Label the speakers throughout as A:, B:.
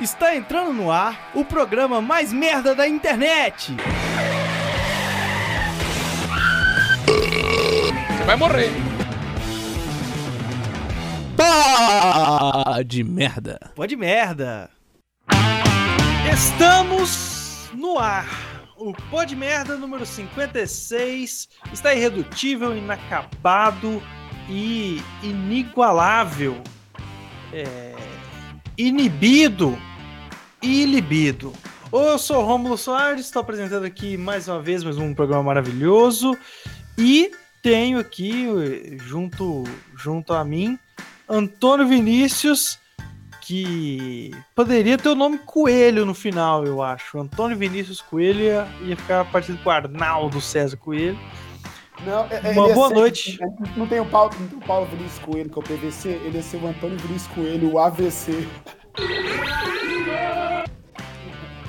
A: Está entrando no ar o programa mais merda da internet.
B: Você vai morrer.
A: Pá de merda. Pode merda. Estamos no ar. O Pó de Merda número 56 está irredutível, inacabado e inigualável. É, inibido e libido. Eu sou Rômulo Soares, estou apresentando aqui mais uma vez mais um programa maravilhoso e tenho aqui junto junto a mim Antônio Vinícius que poderia ter o nome Coelho no final, eu acho. Antônio Vinícius Coelho ia, ia ficar parecido com Arnaldo César Coelho.
C: Não, é,
A: Uma boa ser, noite.
C: Não tem, o Paulo, não tem o Paulo Vinícius Coelho, que é o PVC, ele ia ser o Antônio Vinícius Coelho, o AVC.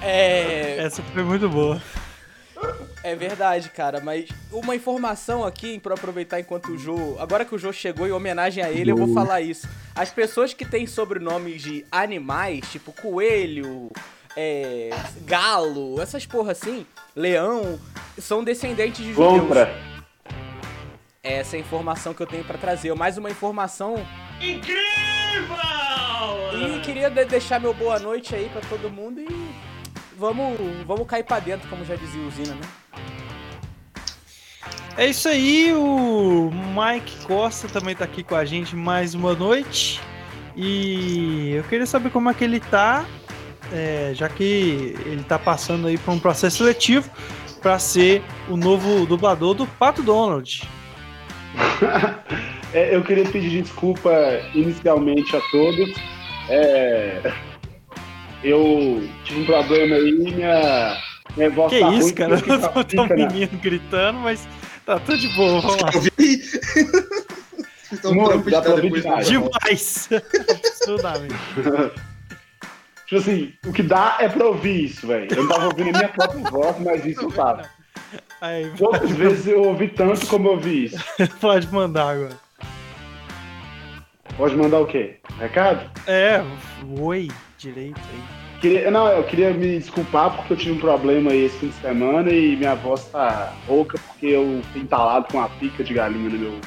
A: É. Essa foi muito boa.
D: É verdade, cara, mas uma informação aqui para aproveitar enquanto o Jô. Agora que o Jô chegou em homenagem a ele, eu vou falar isso. As pessoas que têm sobrenomes de animais, tipo coelho, é, galo, essas porra assim, leão, são descendentes de judeus. Compra. Essa é a informação que eu tenho para trazer. Mais uma informação.
B: Incrível!
D: E queria deixar meu boa noite aí para todo mundo e vamos, vamos cair pra dentro, como já dizia o Zina, né?
A: É isso aí, o Mike Costa também tá aqui com a gente mais uma noite. E eu queria saber como é que ele tá, é, já que ele tá passando aí por um processo seletivo para ser o novo dublador do Pato Donald.
C: é, eu queria pedir desculpa inicialmente a todos. É, eu tive um problema aí, minha, minha voz
A: que
C: tá
A: isso,
C: ruim,
A: cara? Tem um né? menino gritando, mas tá tudo de boa, vamos lá. Eu vi.
C: então, Muito, dá pra ouvir demais.
A: Demais. Absurdamente.
C: Tipo assim, o que dá é pra ouvir isso, velho. Eu não tava ouvindo a minha própria voz, mas isso eu tava. Aí, Poucas vezes eu ouvi tanto como eu ouvi isso.
A: Pode mandar agora.
C: Pode mandar o quê? Recado?
A: É, oi direito aí.
C: Queria, não, eu queria me desculpar porque eu tive um problema esse fim de semana e minha voz tá rouca porque eu fui entalado com uma pica de galinha no meu.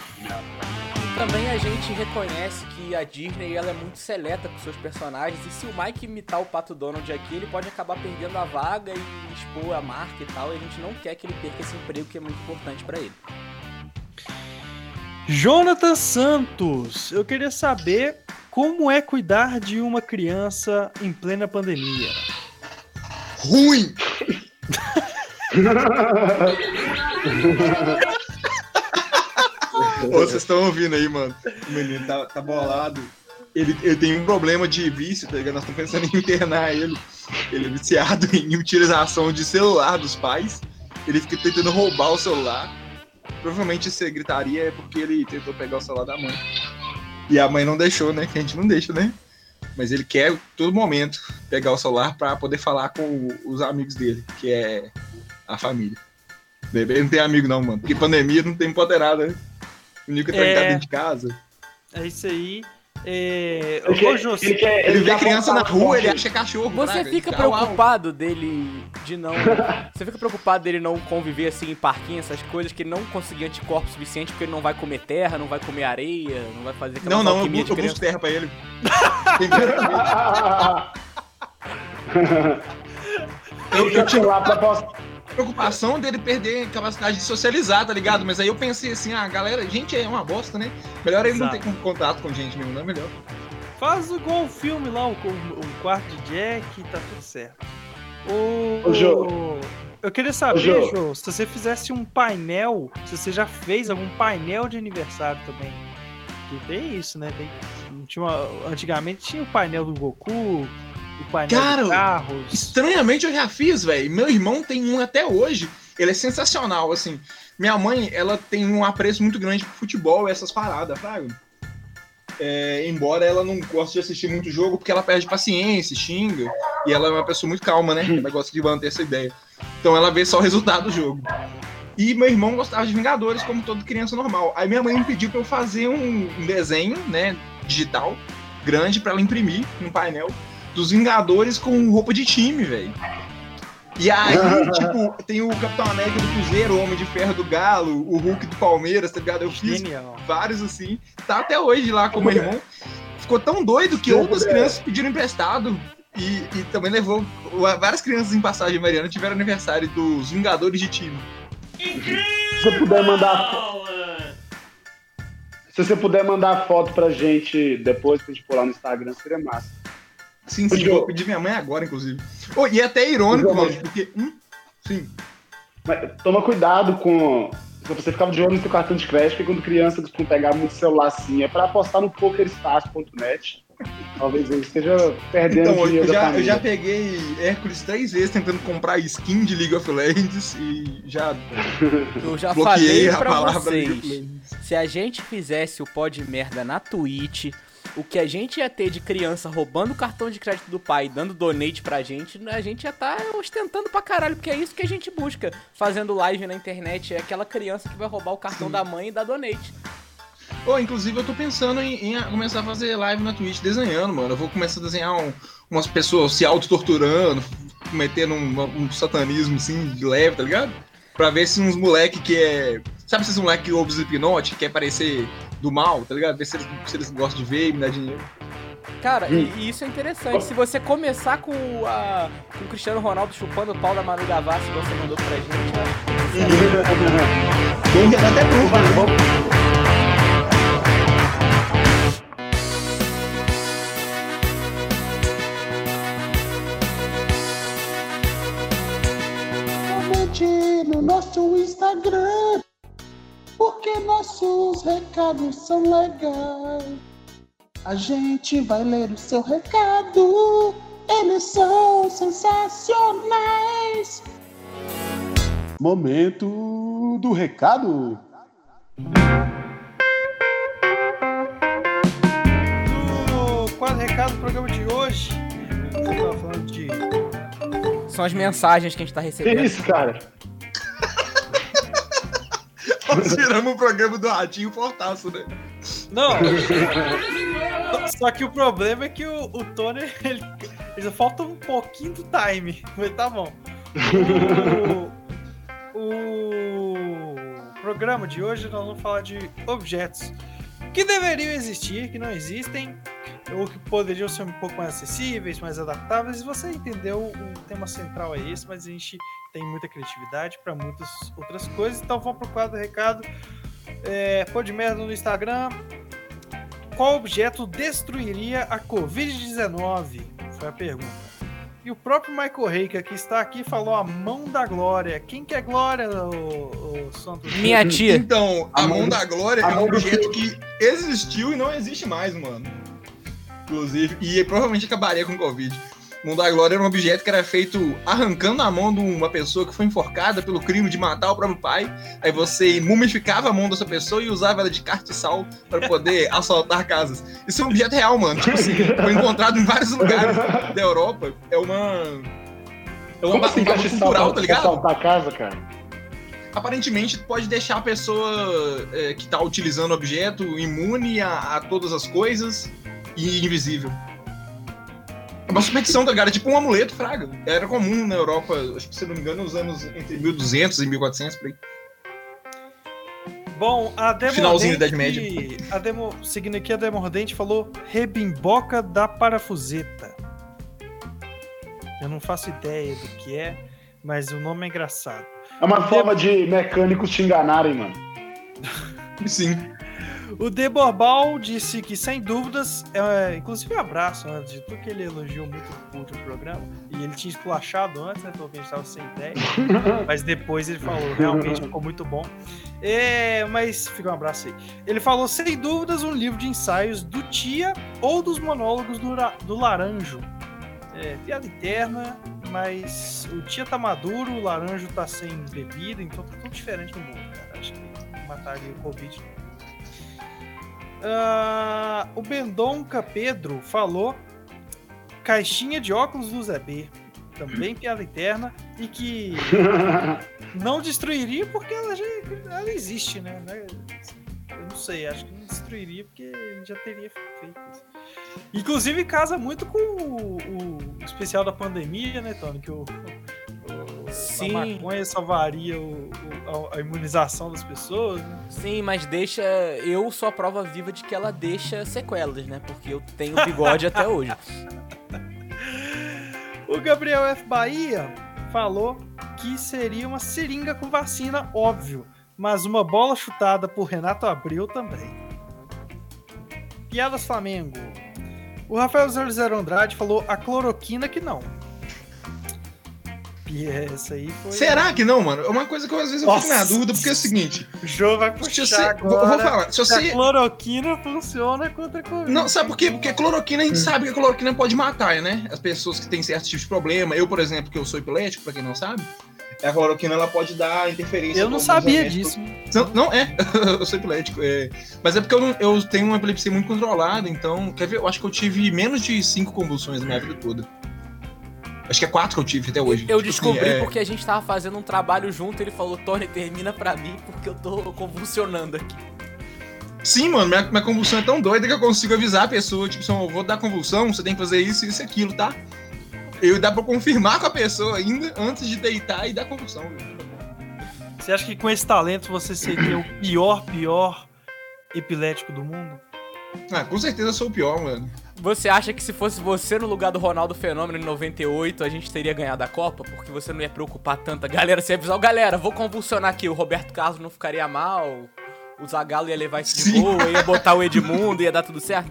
D: Também a gente reconhece que a Disney ela é muito seleta com seus personagens e se o Mike imitar o Pato Donald aqui, ele pode acabar perdendo a vaga e expor a marca e tal, e a gente não quer que ele perca esse emprego que é muito importante para ele.
A: Jonathan Santos, eu queria saber como é cuidar de uma criança em plena pandemia?
B: Ruim! Ô, vocês estão ouvindo aí, mano? O menino tá, tá bolado. Ele, ele tem um problema de vício, tá ligado? Nós estamos pensando em internar ele. Ele é viciado em utilização de celular dos pais. Ele fica tentando roubar o celular. Provavelmente se gritaria é porque ele tentou pegar o celular da mãe. E a mãe não deixou, né? Que a gente não deixa, né? Mas ele quer, todo momento, pegar o celular para poder falar com os amigos dele, que é a família. Ele não tem amigo, não, mano. Porque pandemia não tem empoderada, né? O Nico é trancado dentro de casa.
A: É isso aí. É...
B: Ele, quer, ele, quer, ele, vê criança na rua, ele acha cachorro.
D: Você fica preocupado dele de não. você fica preocupado dele não conviver assim em parquinho, essas coisas, que ele não conseguir anticorpo suficiente porque ele não vai comer terra, não vai comer areia, não vai fazer aquela
B: Não, não, eu, eu busco terra pra ele.
C: eu, eu lá pra
B: preocupação dele perder capacidade de socializar, tá ligado? Mas aí eu pensei assim, ah, galera, gente é uma bosta, né? Melhor ele Exato. não ter contato com gente mesmo, não é melhor.
A: Faz igual o filme lá, o, o, quarto de Jack, tá tudo certo.
C: O, o Jô.
A: Eu queria saber, Jô. Jô, se você fizesse um painel, se você já fez algum painel de aniversário também. Que tem isso, né? Tem, tinha uma, antigamente tinha o painel do Goku, o painel Cara, de carros.
B: Estranhamente eu já fiz, velho. Meu irmão tem um até hoje. Ele é sensacional, assim. Minha mãe, ela tem um apreço muito grande por futebol e essas paradas, fraga. É, embora ela não goste de assistir muito jogo, porque ela perde paciência, xinga. E ela é uma pessoa muito calma, né? Ela gosta de manter essa ideia. Então ela vê só o resultado do jogo. E meu irmão gostava de Vingadores, como toda criança normal. Aí minha mãe me pediu pra eu fazer um, um desenho, né, digital, grande, para ela imprimir no painel dos Vingadores com roupa de time, velho. E aí, tipo, tem o Capitão América do Cruzeiro, o Homem de Ferro do Galo, o Hulk do Palmeiras, tá ligado? Eu fiz Genial. vários assim. Tá até hoje lá com o meu irmão. Ficou tão doido que outras crianças pediram emprestado. E, e também levou. Várias crianças em passagem Mariana tiveram aniversário dos Vingadores de time.
C: Incrível! Se você puder mandar. Se você puder mandar foto pra gente depois pra gente lá no Instagram, seria massa.
B: Sim, sim, vou pedir minha mãe agora, inclusive. Oh, e é até irônico, mano, porque. Hum? Sim.
C: Mas, toma cuidado com. Você ficava de olho no seu cartão de crédito, porque quando criança eles vão pegar muito celular assim, é pra apostar no pokerstars.net. Talvez ele esteja perdendo então, dinheiro.
B: Eu já, eu já peguei Hércules três vezes tentando comprar skin de League of Legends e já.
D: Eu já falei pra vocês. Se a gente fizesse o pó de merda na Twitch, o que a gente ia ter de criança roubando o cartão de crédito do pai, dando donate pra gente, a gente estar tá ostentando pra caralho, porque é isso que a gente busca fazendo live na internet. É aquela criança que vai roubar o cartão Sim. da mãe e dar donate.
B: Oh, inclusive eu tô pensando em, em, começar a fazer live na Twitch desenhando, mano. Eu vou começar a desenhar um, umas pessoas se auto-torturando, cometendo um, um, satanismo assim, de leve, tá ligado? Pra ver se uns moleque que é. Sabe esses moleque que ouvem Slipknot, que quer parecer do mal, tá ligado? Ver se eles, se eles gostam de ver e me dar dinheiro.
D: Cara, hum. e, e, isso é interessante. Se você começar com, a, com o Cristiano Ronaldo chupando o pau da Manu Gavassi que você mandou pra gente,
B: eu acho até prova,
E: no nosso Instagram, porque nossos recados são legais. A gente vai ler o seu recado, eles são sensacionais. Momento do recado.
A: No quadro recado do programa de hoje, tava falando de.
D: São as mensagens que a gente tá recebendo.
C: Que isso, cara?
B: Nós viramos o programa do Ratinho Fortaço, né?
A: Não. Só que o problema é que o, o Tony, ele, ele falta um pouquinho do time. Mas tá bom. O, o programa de hoje nós vamos falar de objetos que deveriam existir, que não existem, ou que poderiam ser um pouco mais acessíveis, mais adaptáveis. E você entendeu, o tema central é esse, mas a gente tem muita criatividade para muitas outras coisas. Então vamos pro quadro recado. É, pô de merda no Instagram. Qual objeto destruiria a Covid-19? Foi a pergunta. E o próprio Michael Reika, que está aqui, falou a mão da glória. Quem que é glória, o, o Santos?
D: Minha tia.
B: Então, a, a mão, mão, da glória é um objeto que existiu e não existe mais, mano. Inclusive, e provavelmente acabaria com o Covid. Mundo da Glória era um objeto que era feito arrancando a mão de uma pessoa que foi enforcada pelo crime de matar o próprio pai. Aí você mumificava a mão dessa pessoa e usava ela de cartiçal para poder assaltar casas. Isso é um objeto real, mano. Tipo assim, foi encontrado em vários lugares da Europa. É uma.
C: É uma assim, cultural, tá ligado? Assaltar a casa, cara
B: aparentemente pode deixar a pessoa é, que está utilizando o objeto imune a, a, todas as coisas e invisível. É uma superstição, tá ligado? É tipo um amuleto, fraga. Era comum na Europa, acho que se não me engano, nos anos entre 1200 e 1400, por aí.
A: Bom, a Demordente... Finalzinho da Idade Média. A demo, seguindo aqui, a Demordente falou rebimboca da parafuseta. Eu não faço ideia do que é, mas o nome é engraçado.
C: É uma forma de mecânicos te enganarem, mano.
B: Sim.
A: O Deborbal disse que, sem dúvidas, é, inclusive um abraço antes de tudo que ele elogiou muito o último programa. E ele tinha esculachado antes, né? Falou que a gente estava sem ideia. mas depois ele falou, realmente ficou muito bom. É, mas fica um abraço aí. Ele falou, sem dúvidas, um livro de ensaios do Tia ou dos monólogos do, do Laranjo. É, piada interna, mas o Tia tá maduro, o Laranjo tá sem bebida, então tá tudo diferente no mundo, cara. Acho que mataria o Covid Uh, o Bendonca Pedro falou caixinha de óculos do Zé B. Também piada interna. E que não destruiria porque ela já ela existe, né? Eu não sei, acho que não destruiria porque já teria feito isso. Inclusive casa muito com o, o especial da pandemia, né, Tony? Que o, o-
D: Sim.
A: a maconha salvaria o- o- a, a imunização das pessoas. né?
D: Sim, mas deixa. Eu sou a prova viva de que ela deixa sequelas, né? Porque eu tenho bigode até hoje.
A: O Gabriel F. Bahia falou que seria uma seringa com vacina, óbvio, mas uma bola chutada por Renato Abreu também. Piadas Flamengo. O Rafael 00 Andrade falou a cloroquina que não. Essa aí foi.
B: Será que não, mano? É uma coisa que eu, às vezes eu fico na dúvida, porque é o seguinte.
A: O Jô vai puxar
B: você,
A: agora.
B: vou, falar, se você.
A: a cloroquina funciona contra a Covid.
B: Não, sabe por quê? Porque a cloroquina, a gente sabe que a cloroquina pode matar, né? As pessoas que têm certos tipos de problema. Eu, por exemplo, que eu sou epilético, pra quem não sabe, a cloroquina ela pode dar interferência.
A: Eu não sabia disso.
B: Não, não é, eu sou epilético. É. Mas é porque eu, não- eu tenho uma epilepsia muito controlada, então, quer ver? Eu acho que eu tive menos de cinco convulsões na minha vida toda. Acho que é quatro que eu tive até hoje.
D: Eu
B: Tipo
D: descobri
B: assim, é-
D: porque a gente tava fazendo um trabalho junto, ele falou, Tony, termina pra mim, porque eu tô convulsionando aqui.
B: Sim, mano, minha, minha convulsão é tão doida que eu consigo avisar a pessoa, tipo, assim, eu vou dar convulsão, você tem que fazer isso, isso e aquilo, tá? Eu dá pra confirmar com a pessoa ainda antes de deitar e dar convulsão.
A: Você acha que com esse talento você seria o pior, pior epilético do mundo?
B: Ah, com certeza eu sou o pior, mano.
D: Você acha que se fosse você no lugar do Ronaldo Fenômeno em 98, a gente teria ganhado a Copa? Porque você não ia preocupar tanto a galera, você ia avisar, "Ó, galera, vou convulsionar aqui, o Roberto Carlos não ficaria mal, o Zagallo ia levar isso de boa, ia botar o Edmundo, ia dar tudo certo?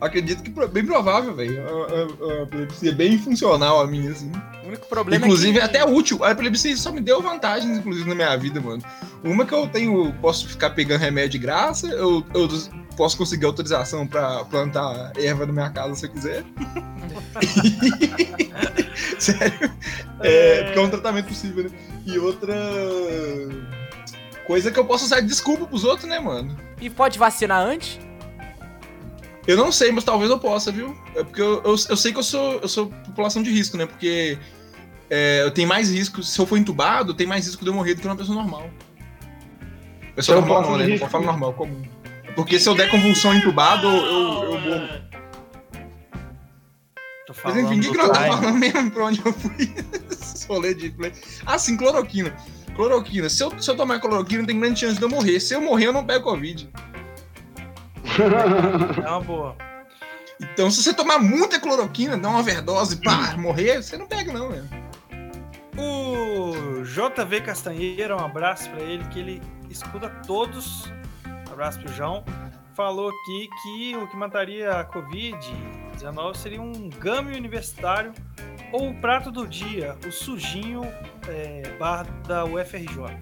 B: Acredito que bem provável, velho. A- a- a epilepsia é bem funcional a minha, assim.
D: O único problema
B: inclusive,
D: é que...
B: até útil. A epilepsia só me deu vantagens, inclusive, na minha vida, mano. Uma que eu tenho, posso ficar pegando remédio de graça, eu, eu posso conseguir autorização pra plantar erva na minha casa se eu quiser. Sério. É, porque é um tratamento possível, né? E outra coisa que eu posso usar de desculpa pros outros, né, mano?
D: E pode vacinar antes?
B: Eu não sei, mas talvez eu possa, viu? É porque eu, eu, eu sei que eu sou, eu sou população de risco, né? Porque é, eu tenho mais risco, se eu for entubado, tem mais risco de eu morrer do que uma pessoa normal. Pessoa
C: Então,
B: normal não, né?
C: risco.
B: falo normal, comum. Porque se eu der convulsão entubado, eu, eu, eu morro.
A: Tô
B: Mas enfim, o que, que eu tô
A: Prime.
B: falando mesmo pra onde eu fui? Esse rolê de play. Ah, sim, cloroquina. Cloroquina. Se eu, se eu tomar cloroquina, tem grande chance de eu morrer. Se eu morrer, eu não pego Covid.
A: É uma boa.
B: Então, se você tomar muita cloroquina, dar uma overdose, pá, morrer, você não pega, não, velho.
A: O JV Castanheira, um abraço pra ele, que ele escuta todos. Abraço pro João. Falou aqui que o que mataria a Covid-19 seria um game universitário ou o prato do dia, o sujinho é, bar da UFRJ.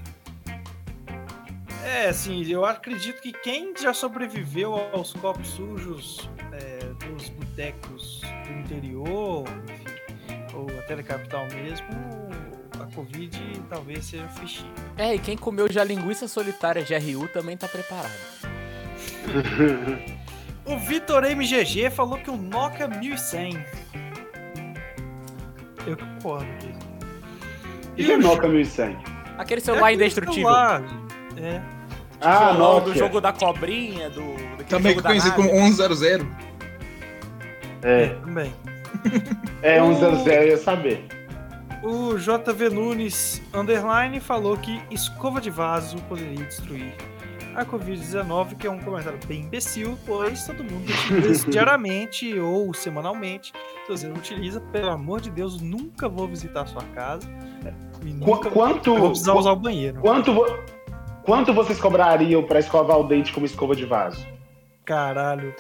A: É, assim, eu acredito que quem já sobreviveu aos copos sujos é, dos botecos do interior, enfim, ou até da capital mesmo, Covid talvez seja um fichinho.
D: É, e quem comeu já linguiça solitária GRU também tá preparado.
A: O Vitor MGG falou que o Nokia 1100. Eu concordo com isso.
C: O que é Nokia 1100?
D: Aquele celular
A: aquele
D: indestrutível.
A: celular, É.
C: Ah,
D: do
C: Nokia.
D: jogo da cobrinha, do.
B: Também conhecido como 1100.
C: É,
A: Também.
C: é 100, eu ia saber.
A: O JV Nunes Underline falou que escova de vaso poderia destruir a Covid-19, que é um comentário bem imbecil, pois todo mundo utiliza isso diariamente ou semanalmente. Se você não utiliza, pelo amor de Deus, nunca vou visitar a sua casa. E nunca
C: quanto,
A: vou precisar usar o banheiro.
C: quanto, vo- quanto vocês cobrariam pra escovar o dente como escova de vaso?
A: Caralho.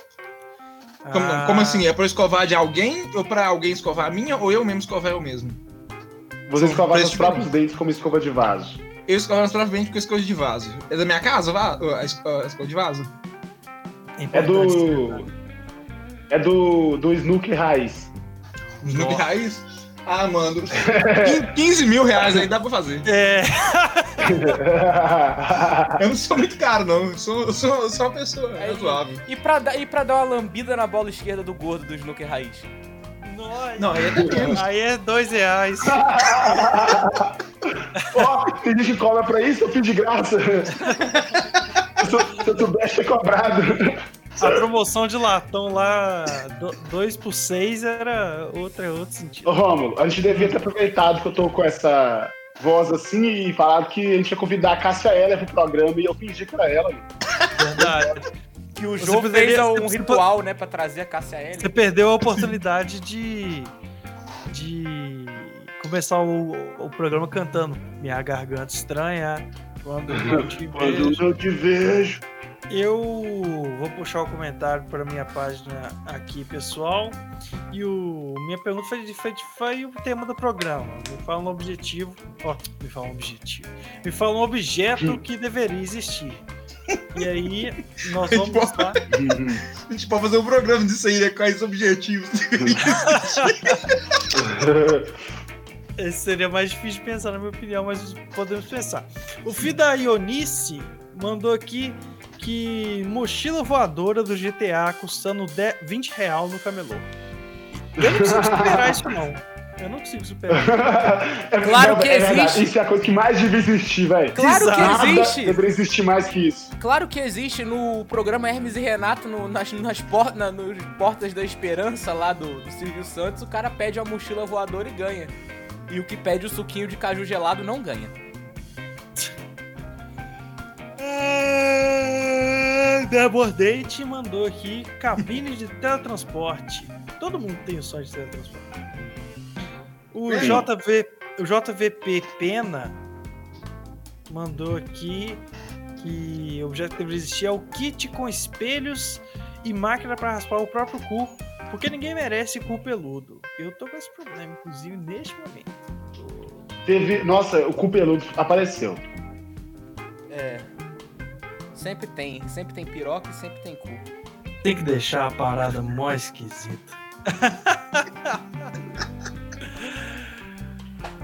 B: Como,
A: Ah,
B: como assim? É pra eu escovar de alguém ou pra alguém escovar a minha ou eu mesmo escovar eu mesmo?
C: Você
B: preços
C: os próprios dentes como escova de vaso.
B: Eu escovo nas próprias porque eu escovo de vaso. É da minha casa, a es- a escova de vaso?
C: É
A: importante
C: do. É do, do Snook Raiz.
A: Nossa.
B: Raiz? Ah, mano. Quin- 15 mil reais aí dá pra fazer.
A: É,
B: Eu não sou muito caro, não. Eu sou, eu sou, eu sou uma pessoa
D: É,
B: razoável.
D: e, pra, e pra dar uma lambida na bola esquerda do gordo do Snooker Raiz?
B: Não, aí é.
A: Aí é dois reais.
C: Ó, tem gente que cobra pra isso, eu fiz de graça. se, eu, se eu soubesse ter cobrado.
A: A promoção de latão lá, 2 por 6 era outra, outro sentido.
C: Ô, Rômulo, a gente devia ter aproveitado que eu tô com essa voz assim e falado que a gente ia convidar a Cássia Heller pro programa e eu fingi que era ela.
A: Verdade.
D: Que o
A: poderia-
D: fez um ritual, né, pra trazer a Cássia L.
A: Você perdeu a oportunidade de. de começar o, o programa cantando. Minha garganta estranha. Quando eu te
C: Quando
A: vejo.
C: eu te vejo.
A: Eu vou puxar o comentário para minha página aqui, pessoal. E o minha pergunta foi, foi, foi o tema do programa. Me fala um objetivo. Ó, me fala um objetivo. Me fala um objeto que deveria existir. E aí, nós vamos lá.
B: A gente pode fazer um programa disso aí, né? Quais objetivos.
A: Esse seria mais difícil de pensar, na minha opinião, mas podemos pensar. O Fida Ionice mandou aqui que mochila voadora do GTA custando 10, 20 real no camelô. Eu não consigo superar isso, não. Eu não consigo superar.
C: É,
D: Claro
C: não,
D: que
C: é verdade,
D: existe.
C: Isso é a coisa que mais devia existir, velho.
D: Claro que
A: Exato.
D: existe!
C: Deveria existir mais que isso.
D: Claro que existe no programa Hermes e Renato, no- nas, nas por- na- nos Portas da Esperança lá do, do Silvio Santos, o cara pede a mochila voadora e ganha. E o que pede o suquinho de caju gelado não ganha.
A: É, Debor Date mandou aqui cabine de teletransporte. Todo mundo tem o sonho de teletransporte. O. JV, o JVP Pena mandou aqui que o objeto que deveria existir é o kit com espelhos e máquina para raspar o próprio cu, porque ninguém merece cu peludo. Eu tô com esse problema, inclusive, neste momento.
C: Teve. Nossa, o cu peludo apareceu.
D: É. Sempre tem. Sempre tem piroca e sempre tem cu.
A: Tem que deixar a parada mó esquisita.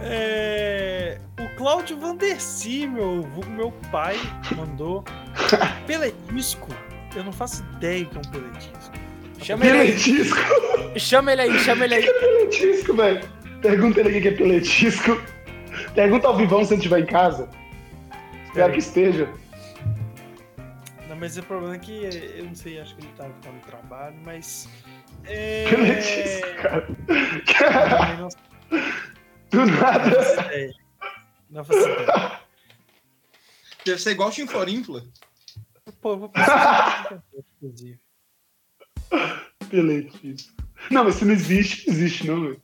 A: É, o Cláudio Vanderci, meu, meu pai, mandou peletisco. Eu não faço ideia que é um peletisco.
D: Chama ele aí,
C: Peletisco.
D: chama ele aí, chama ele aí.
C: Peletisco, velho. Pergunta ele o que é peletisco. Pergunta ao vivão se ele estiver em casa. Espero que esteja.
A: Não, mas o problema é que eu não sei, acho que ele tava ficando no trabalho, mas. É...
C: Peletisco, cara.
A: Não
C: Do nada.
A: faço ideia. Não faço ideia.
B: Deve ser igual Chinflorinfla.
A: Pô, eu vou pensar, inclusive.
C: Peletisco. Não, mas se não existe, não existe, não, velho.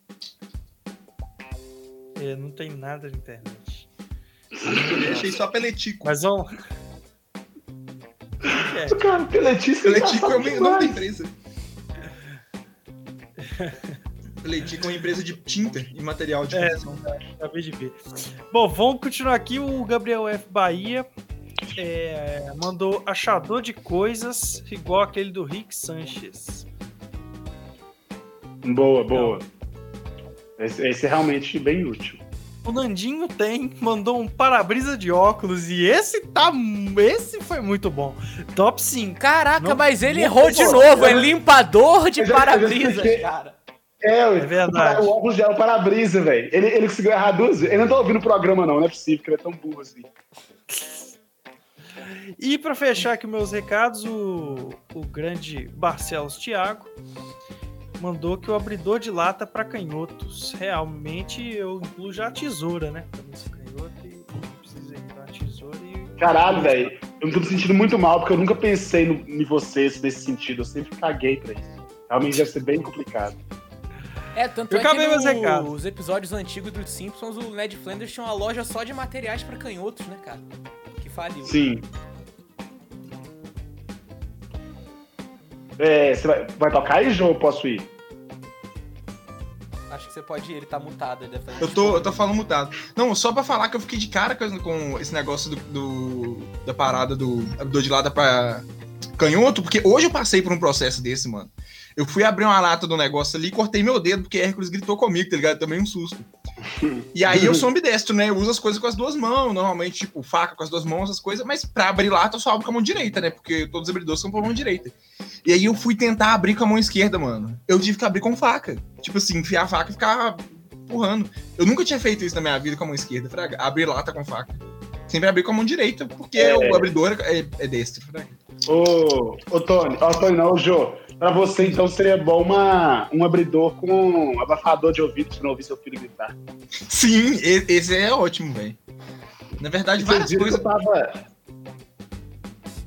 A: É, não tem nada na internet.
B: Eu achei só peletico.
A: Mas vamos. É,
C: Cara, peletisco.
B: Peletico é o nome da empresa. Peletico é uma empresa de tinta e material de
A: É.
B: construção.
A: acabei de ver. Bom, vamos continuar aqui. O Gabriel F. Bahia é, mandou achador de coisas igual aquele do Rick Sanchez.
C: Boa, boa. Esse, esse é realmente bem útil.
A: O Nandinho tem, mandou um para-brisa de óculos e esse tá. Esse foi muito bom. Top 5.
D: Caraca,
A: Não-
D: mas ele errou de novo. É limpador de
C: expliquei.
D: cara.
C: É,
A: É verdade.
C: O óculos já é o para-brisa, velho. Ele, ele conseguiu errar duas vezes. Ele não tá ouvindo o programa, não. Não é possível, que ele é tão burro assim.
A: E para fechar aqui meus recados, o, o grande Barcelos Thiago mandou que o abridor de lata para canhotos. Realmente eu incluo já a tesoura, né? Também sou canhoto e e precisa ir da tesoura e.
C: Caralho, velho. Eu me tô me sentindo muito mal, porque eu nunca pensei no, em vocês nesse sentido. Eu sempre caguei pra isso. Realmente deve ser bem complicado.
D: É, tanto
A: Eu
D: é que
A: acabei meus recados.
D: nos episódios antigos dos Simpsons, o Ned Flanders tinha uma loja só de materiais pra canhotos, né, cara? Que faliu.
C: Sim. É, você vai, vai tocar aí, João? Posso ir?
D: Acho que você pode ir, ele tá mutado. Ele deve fazer
B: Eu tô, eu tô falando mutado. Não, só pra falar que eu fiquei de cara com, com esse negócio do, do- da parada do abridor de lata pra canhoto, porque hoje eu passei por um processo desse, mano. Eu fui abrir uma lata do negócio ali e cortei meu dedo, porque Hércules gritou comigo, tá ligado? Também um susto. E aí eu sou ambidestro, né? Eu uso as coisas com as duas mãos, normalmente, tipo, faca com as duas mãos, essas coisas, mas pra abrir lata eu só abro com a mão direita, né? Porque todos os abridores são com a mão direita. E aí eu fui tentar abrir com a mão esquerda, mano. Eu tive que abrir com faca. Tipo assim, enfiar a faca e ficar empurrando. Eu nunca tinha feito isso na minha vida com a mão esquerda, fraga. Abrir lata com faca. Sempre abri com a mão direita, porque
C: É.
B: o abridor é, é destro, fraga.
C: Ô, ô Tony, ó, Tony, não, ô Jô. Pra você, então, seria bom uma, um abridor com abafador de ouvido pra não ouvir seu filho gritar.
B: Sim, esse é ótimo, velho. Na verdade,
C: Vocês
B: várias coisas
C: eu tava.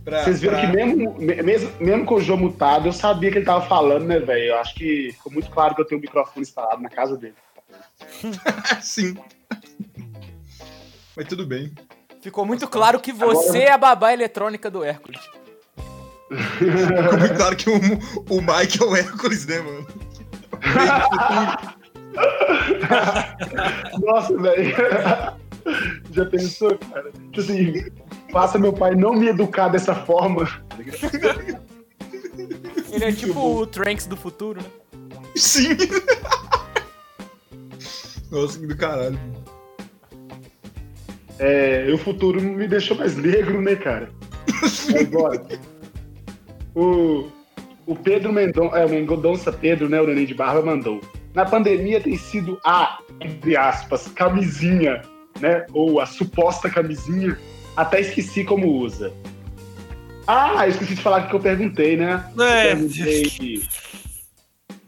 B: pra.
C: Vocês viram
B: pra-
C: que mesmo, me- mesmo, mesmo com o Jô mutado, eu sabia que ele tava falando, né, velho? Eu acho que ficou muito claro que eu tenho um microfone instalado na casa dele.
B: Sim. Mas tudo bem.
D: Ficou muito claro que você é a babá eletrônica do Hércules.
B: Ficou muito claro que o, o Mike é o Hércules, né, mano?
C: Nossa, velho. Já pensou, cara? Tipo assim, faça meu pai não me educar dessa forma.
D: Ele é tipo o Tranks do futuro, né?
B: Sim. Nossa, que do caralho.
C: É, o futuro me deixou mais negro, né, cara? Mas bora. O, o Pedro Mendonça, é, o Mendonça Pedro, né, o Neném de Barba, mandou. Na pandemia tem sido a, entre aspas, camisinha, né? Ou a suposta camisinha. Até esqueci como usa. Ah, esqueci de falar que eu perguntei, né?
A: É,
C: Eu perguntei,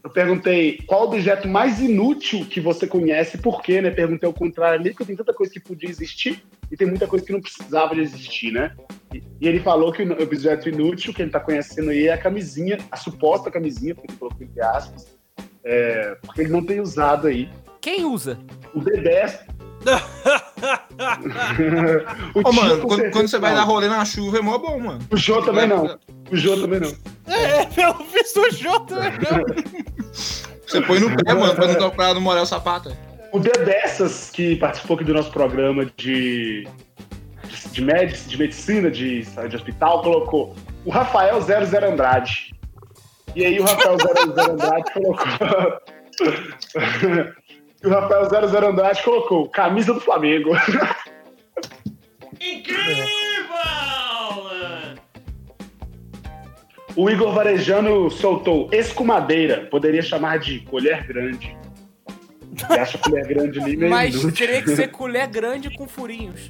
C: eu perguntei qual objeto mais inútil que você conhece, e por quê, né? Perguntei ao contrário ali, porque tem tanta coisa que podia existir e tem muita coisa que não precisava de existir, né? E, e ele falou que o objeto inútil que ele tá conhecendo aí é a camisinha, a suposta camisinha, porque ele colocou entre aspas, é, porque ele não tem usado aí.
D: Quem usa?
C: O D10. o
B: Ô, mano, quando,
C: certeza
B: quando você vai
C: não.
B: dar rolê na chuva é mó bom, mano.
C: O Jô também não. O Jô também não.
A: é, pelo visto o Jô também não.
B: Você põe no pé, mano, pra não, pra não molhar o sapato.
C: O D dessas que participou aqui do nosso programa de, de, med, de medicina, de, de hospital, colocou o Rafael 00 Andrade. E aí o Rafael 00 Andrade colocou. e o Rafael 00 Andrade colocou camisa do Flamengo. O Igor Varejano soltou escumadeira, poderia chamar de colher grande. Você acha colher grande ali meio
D: Mas
C: inútil.
D: teria que ser colher grande com furinhos.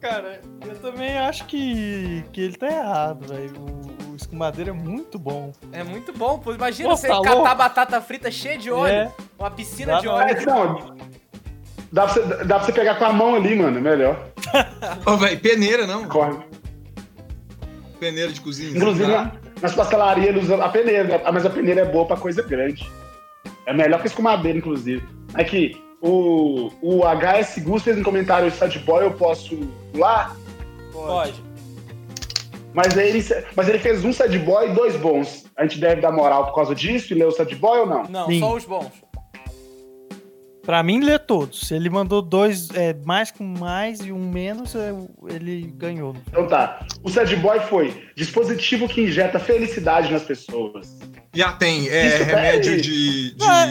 A: Cara, eu também acho que, que ele tá errado, velho. O, o escumadeiro é muito bom.
D: É muito bom, pô. Imagina
A: Pô,
D: você
A: tá
D: catar
A: louco?
D: batata frita cheia de óleo.
A: É.
D: Uma piscina
A: Dá
D: de
A: não.
D: óleo.
C: É, não, dá, pra você, dá pra você pegar com a mão ali, mano, é melhor.
B: Ô, velho, peneira, não.
C: Corre.
B: Peneira de cozinha.
C: Inclusive,
B: tá?
C: na- nas pastelarias ele usa a peneira, mas a peneira é boa pra coisa grande. É melhor que a escumadeira, inclusive. Aqui, o, o HS Gus fez um comentário sad boy, eu posso pular?
A: Pode.
C: Mas aí ele, mas ele fez um sad boy e dois bons. A gente deve dar moral por causa disso e ler o sad boy ou não?
D: Não,
A: Sim.
D: só os bons.
A: Pra mim, lê todos. Se ele mandou dois é, mais com mais e um menos, é, ele ganhou.
C: Então tá. O sad boy foi dispositivo que injeta felicidade nas pessoas.
B: Já tem, é
C: Isso,
B: remédio de, de,
A: Ah.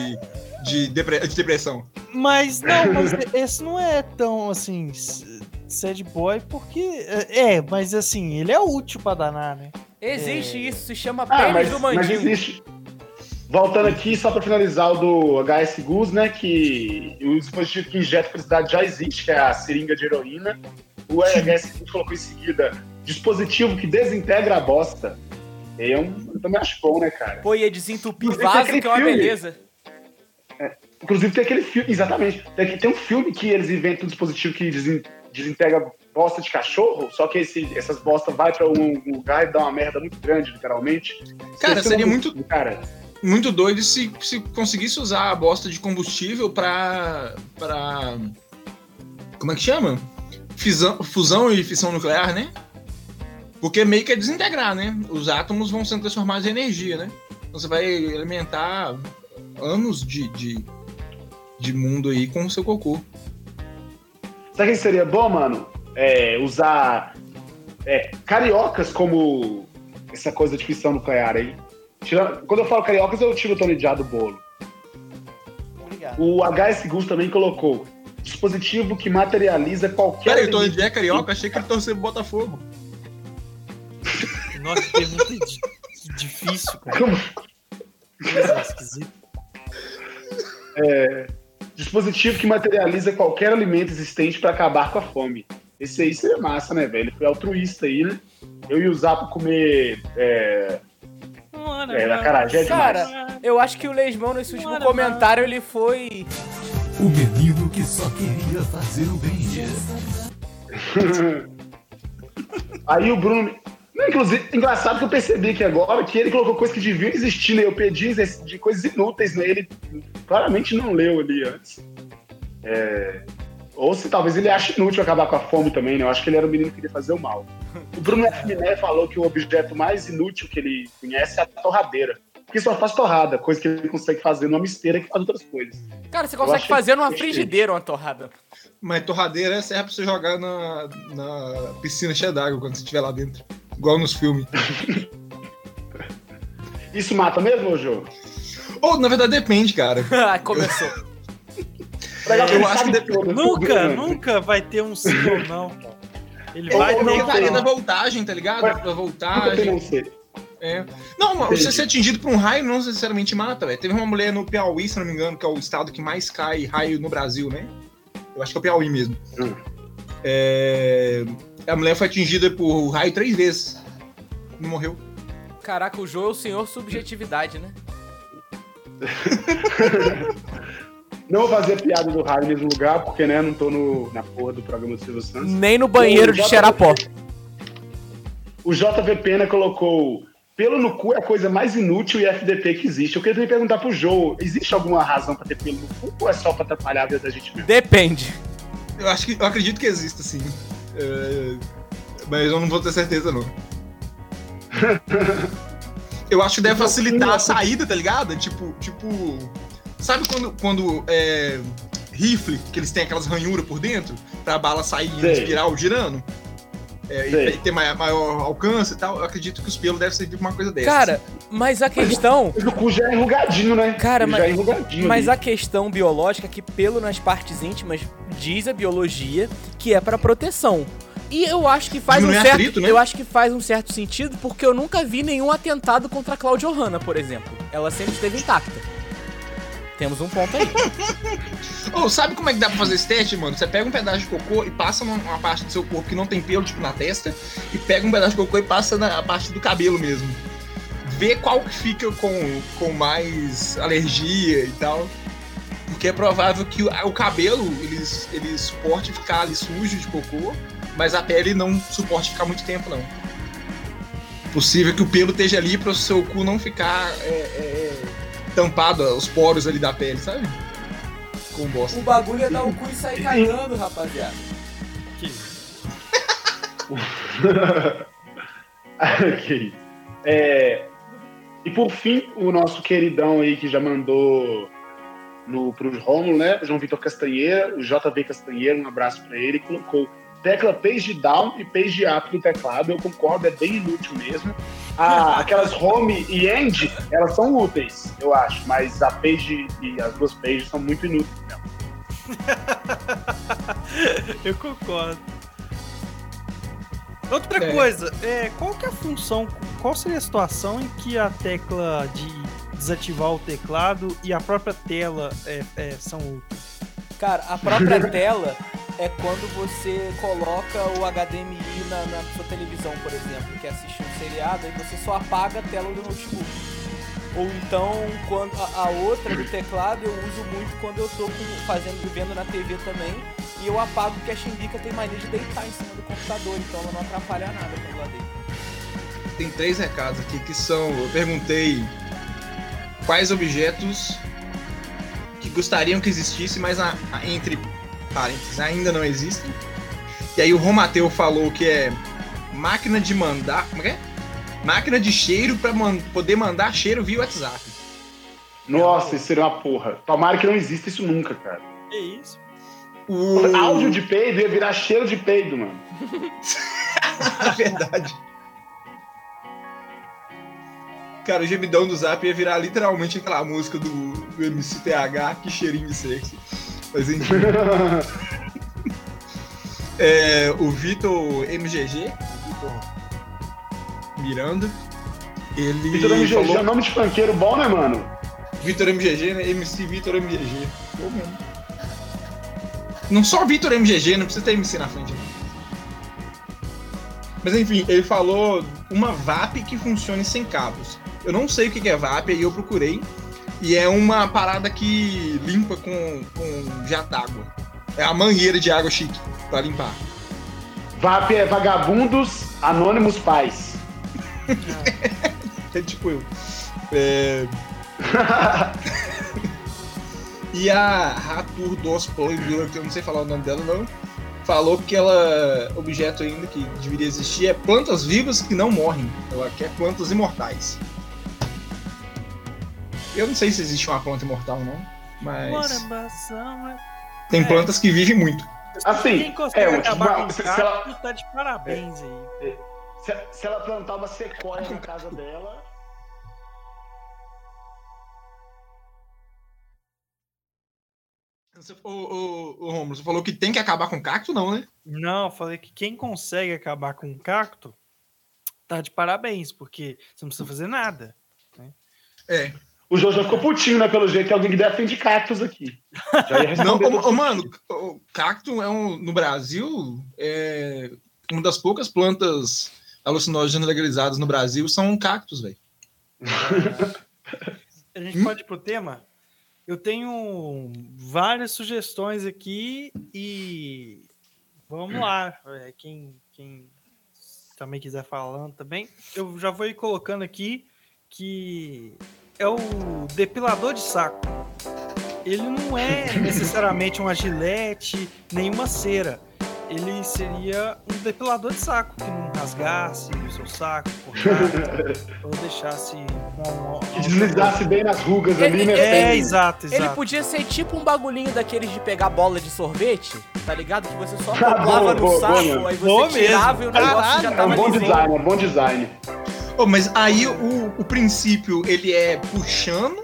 B: De, depre- de depressão.
A: Mas não, mas esse não é tão assim. Sad boy, porque. É, é, mas assim, ele é útil pra danar, né?
D: Existe
A: É.
D: isso, se chama
C: Ah,
D: pênis
C: mas,
D: do
C: mas existe. Voltando aqui, só pra finalizar o do HS Gus, né? Que o dispositivo que injeta felicidade já existe, que é a seringa de heroína. O HS Gus colocou em seguida dispositivo que desintegra a bosta. Eu, eu também acho bom, né, cara?
D: Pô, ia desentupir
C: Tem
D: vaso, que é uma
C: filme.
D: beleza.
C: Inclusive tem aquele filme, exatamente. Tem, tem um filme que eles inventam um dispositivo que desen- desintegra bosta de cachorro, só que esse- essas bostas vai pra um lugar e dá uma merda muito grande, literalmente.
B: Cara, seria muito-
C: Cara,
B: Muito doido se, se conseguisse usar a bosta de combustível pra. pra. Como é que chama? Fisão, fusão e fissão nuclear, né? Porque meio que é desintegrar, né? Os átomos vão sendo transformados em energia, né? Então você vai alimentar anos de, de, de mundo aí com o seu cocô.
C: Sabe o que seria bom, mano? É, usar é, cariocas como essa coisa de fissão nuclear aí. Tira- quando eu falo cariocas, eu tiro o Tony Jaa do bolo.
A: Obrigado.
C: O HS Gus também colocou dispositivo que materializa qualquer.
B: Peraí, o Tony Jaa é carioca? Achei que ele torcia pro Botafogo.
A: Nossa, que pergunta di- difícil, cara.
C: Como-
A: Coisa esquisita.
C: Dispositivo que materializa qualquer alimento existente para acabar com a fome. Esse aí seria massa, né, velho? Ele foi altruísta aí, né? Eu ia usar pra comer é, é, acarajé demais.
D: Cara, eu acho que o Lesmão, nesse último comentário, ele foi.
F: O menino que só queria fazer o bem.
C: Aí o Bruno. Inclusive, engraçado que eu percebi que agora que ele colocou coisas que deviam existir, né? Eu pedi de coisas inúteis, né? Ele claramente não leu ali antes. É... Ou se talvez ele ache inútil acabar com a fome também, né? Eu acho que ele era o menino que queria fazer o mal. O Bruno F. Miné falou que o objeto mais inútil que ele conhece é a torradeira. Porque só faz torrada, coisa que ele consegue fazer numa misteira que faz outras coisas.
D: Cara, você consegue fazer numa frigideira uma torrada.
B: Mas torradeira serve pra você jogar na, na piscina cheia d'água quando você estiver lá dentro. Igual nos filmes.
C: Isso mata mesmo, Jô?
B: Ou, na verdade, depende, cara.
D: Começou.
C: eu acho que depende.
A: Nunca, nunca vai ter um sim ou não,
B: Ele vai ter. Não varia da voltagem, tá ligado? Vai, da voltagem. É. Não, você ser atingido por um raio não necessariamente mata, velho. Teve uma mulher no Piauí, se não me engano, que é o estado que mais cai raio no Brasil, né? Eu acho que é o Piauí mesmo. Hum. É... A mulher foi atingida por raio três vezes. Não morreu.
D: Caraca, o João é o senhor subjetividade, né?
C: não vou fazer piada do raio no mesmo lugar, porque, né, não tô no, na porra do programa do Silvio Santos.
D: Nem no banheiro de Xerapó.
C: O JV Pena colocou pelo no cu é a coisa mais inútil e FDP que existe. Eu queria perguntar pro Joe, existe alguma razão pra ter pelo no cu ou é só pra atrapalhar a vida da gente mesmo?
D: Depende.
B: Eu acho que eu acredito que exista, sim. É... Mas eu não vou ter certeza, não. eu acho que deve facilitar a saída, tá ligado? Tipo, tipo. Sabe quando, quando é, rifle, que eles têm aquelas ranhuras por dentro, pra bala sair e espiral girando? É, e ter maior, maior, alcance e tal, eu acredito que os pelos devem servir pra uma coisa dessa.
D: Cara, mas a questão.
C: o cu já é enrugadinho, né?
D: Cara, mas,
C: é enrugadinho
D: mas a questão biológica é que pelo nas partes íntimas diz a biologia que é para proteção. E eu acho que faz um certo, atrito, né? eu acho que faz um certo sentido porque eu nunca vi nenhum atentado contra a Claudio Hanna, por exemplo. Ela sempre esteve intacta. Temos um ponto aí.
B: oh, sabe como é que dá pra fazer esse teste, mano? Você pega um pedaço de cocô e passa numa parte do seu corpo que não tem pelo, tipo na testa, e pega um pedaço de cocô e passa na parte do cabelo mesmo. Vê qual que fica com, com mais alergia e tal. Porque é provável que o, o cabelo ele, ele suporte ficar ali sujo de cocô, mas a pele não suporte ficar muito tempo, não. Possível que o pelo esteja ali para o seu cu não ficar é, é, tampado os poros ali da pele, sabe?
D: Com bosta. O bagulho é dar o cu e sair cagando, rapaziada. Que
C: ok. É, e por fim, o nosso queridão aí que já mandou no, pro Romulo, né? João Vitor Castanheira, o JV Castanheira, um abraço para ele, colocou tecla page down e page up no teclado. Eu concordo, é bem inútil mesmo. Ah, aquelas home e end, elas são úteis, eu acho, mas a page e as duas pages são muito inúteis mesmo.
A: eu concordo. Outra é. coisa, é, qual que é a função, qual seria a situação em que a tecla de desativar o teclado e a própria tela é, é, são úteis?
D: Cara, a própria tela é quando você coloca o HDMI na, na sua televisão, por exemplo, que assiste um seriado, e você só apaga a tela do notebook. Ou então, quando a, a, outra do teclado eu uso muito quando eu com, fazendo, vendo na TV também, e eu apago porque a Ximbica tem mania de deitar em cima do computador, então ela não atrapalha nada quando ela deita.
B: Tem três recados aqui que são, eu perguntei quais objetos que gostariam que existisse, mas a, a, entre parênteses, ainda não existem. E aí o Romateu falou que é máquina de mandar. Como é? é? Máquina de cheiro para man poder mandar cheiro via WhatsApp.
C: Nossa, isso seria uma porra. Tomara que não exista isso nunca, cara.
A: Que isso?
C: O... Áudio de peido ia virar cheiro de peido, mano.
B: é verdade. Cara, o gemidão do Zap ia virar literalmente aquela música do, do MCTH, que cheirinho de sexo. Mas enfim. é, o Vitor MGG, Vitor Miranda, ele.
C: Vitor MGG falou... é nome de panqueiro bom, né, mano?
B: Vitor MGG, né? MC Vitor MGG. Pô, mesmo. Não só Vitor MGG, não precisa ter MC na frente. Né? Mas enfim, ele falou uma VAP que funcione sem cabos. Eu não sei o que que é VAP, aí eu procurei. E é uma parada que limpa com, com jato d'água. É a mangueira de água chique pra limpar.
C: VAP é vagabundos anônimos pais.
B: É tipo eu. É, E a Ratur dos Poindura, que eu não sei falar o nome dela não, falou que ela objeto ainda que deveria existir é plantas vivas que não morrem. Ela quer plantas imortais. Eu não sei se existe uma planta imortal não, mas
A: Morambação,
B: tem
A: É.
B: plantas que vivem muito.
C: Assim,
A: Quem consegue
C: é, um, tipo, se,
A: o
C: se ela,
A: cacto tá de parabéns aí.
C: se, se ela plantar uma sequoia na casa dela.
B: Você, ô, ô, ô, Romulo, você falou que tem que acabar com cacto, não, né?
A: Não, eu falei que quem consegue acabar com o cacto tá de parabéns, porque você não precisa fazer nada.
B: É.
C: O Jojo ficou putinho, né? Pelo jeito, tem alguém que defende cactos aqui.
B: Não, ô, ô, mano, o cacto é um, no Brasil é uma das poucas plantas alucinógenas legalizadas no Brasil são cactos, velho.
A: A gente
B: Hum?
A: pode ir pro tema? Eu tenho várias sugestões aqui e vamos lá. É, Quem, quem também quiser falando também, eu já vou ir colocando aqui que é o depilador de saco. Ele não é necessariamente uma gilete, nenhuma cera. Ele seria um depilador de saco que não rasgasse o seu saco, cortasse, ou deixasse com
C: Que deslizasse bem nas rugas ali, né?
A: é, exato, exato.
D: Ele podia ser tipo um bagulhinho daqueles de pegar bola de sorvete, tá ligado? Que você só colava
C: boa,
D: no
C: boa,
D: saco,
C: boa
D: aí você
A: Boa
D: tirava
A: mesmo.
D: e o negócio
A: Caralho,
D: já
C: É
D: tava
C: um bom
D: lisinho.
C: design, é um bom design.
B: Ô, mas aí o, o princípio, ele é puxando,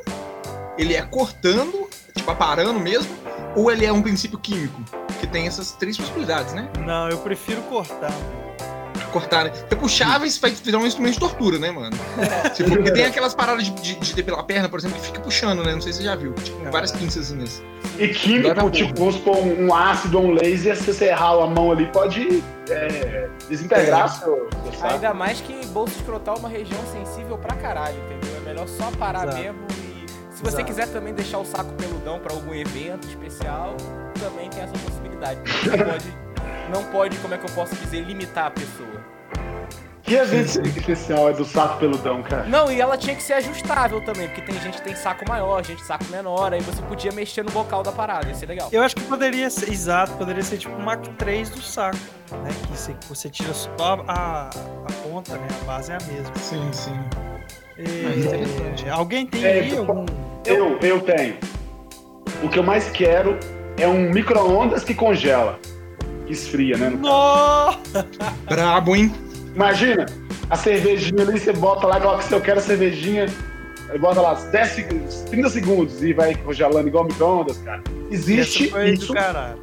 B: ele é cortando, tipo, aparando mesmo, ou ele é um princípio químico? Que tem essas três possibilidades, né?
A: Não, eu prefiro cortar.
B: Cortar, né? Porque puxar vai vai virar um instrumento de tortura, né, mano? Tipo, porque tem aquelas paradas de, de, de depilar a perna, por exemplo, que fica puxando, né? Não sei se você já viu. Tipo, com várias pinçazinhas.
C: E
B: Dói pra
C: químico,
B: porra.
C: tipo, vamos supor, um, um ácido ou um laser, se você errar a mão ali, pode é, desintegrar seu, seu saco.
D: Ainda mais que bolso escrotal é uma região sensível pra caralho, entendeu? É melhor só parar
A: Exato.
D: mesmo e se você
A: Exato.
D: quiser também deixar o saco peludão pra algum evento especial, também tem essa possibilidade. Não pode, não pode, como é que eu posso dizer, limitar a pessoa.
C: Que evento especial é do saco peludão, cara?
D: Não, e ela tinha que ser ajustável também, porque tem gente que tem saco maior, gente saco menor, aí você podia mexer no bocal da parada, ia ser legal.
A: Eu acho que poderia ser, exato, poderia ser tipo um Mac 3 do saco, né? Que você, você tira só a, a ponta, né? A base é a mesma.
B: Sim, sim.
A: É,
B: interessante.
A: alguém tem
C: É,
A: aí
C: tipo,
A: algum.
C: Eu, eu tenho. O que eu mais quero é um micro-ondas que congela. Que esfria, né?
A: Nossa!
B: Brabo, hein?
C: Imagina, a cervejinha ali, você bota lá, coloca se eu quero a cervejinha, aí bota lá 10 segundos, 30 segundos e vai congelando igual micro-ondas, cara. Existe isso,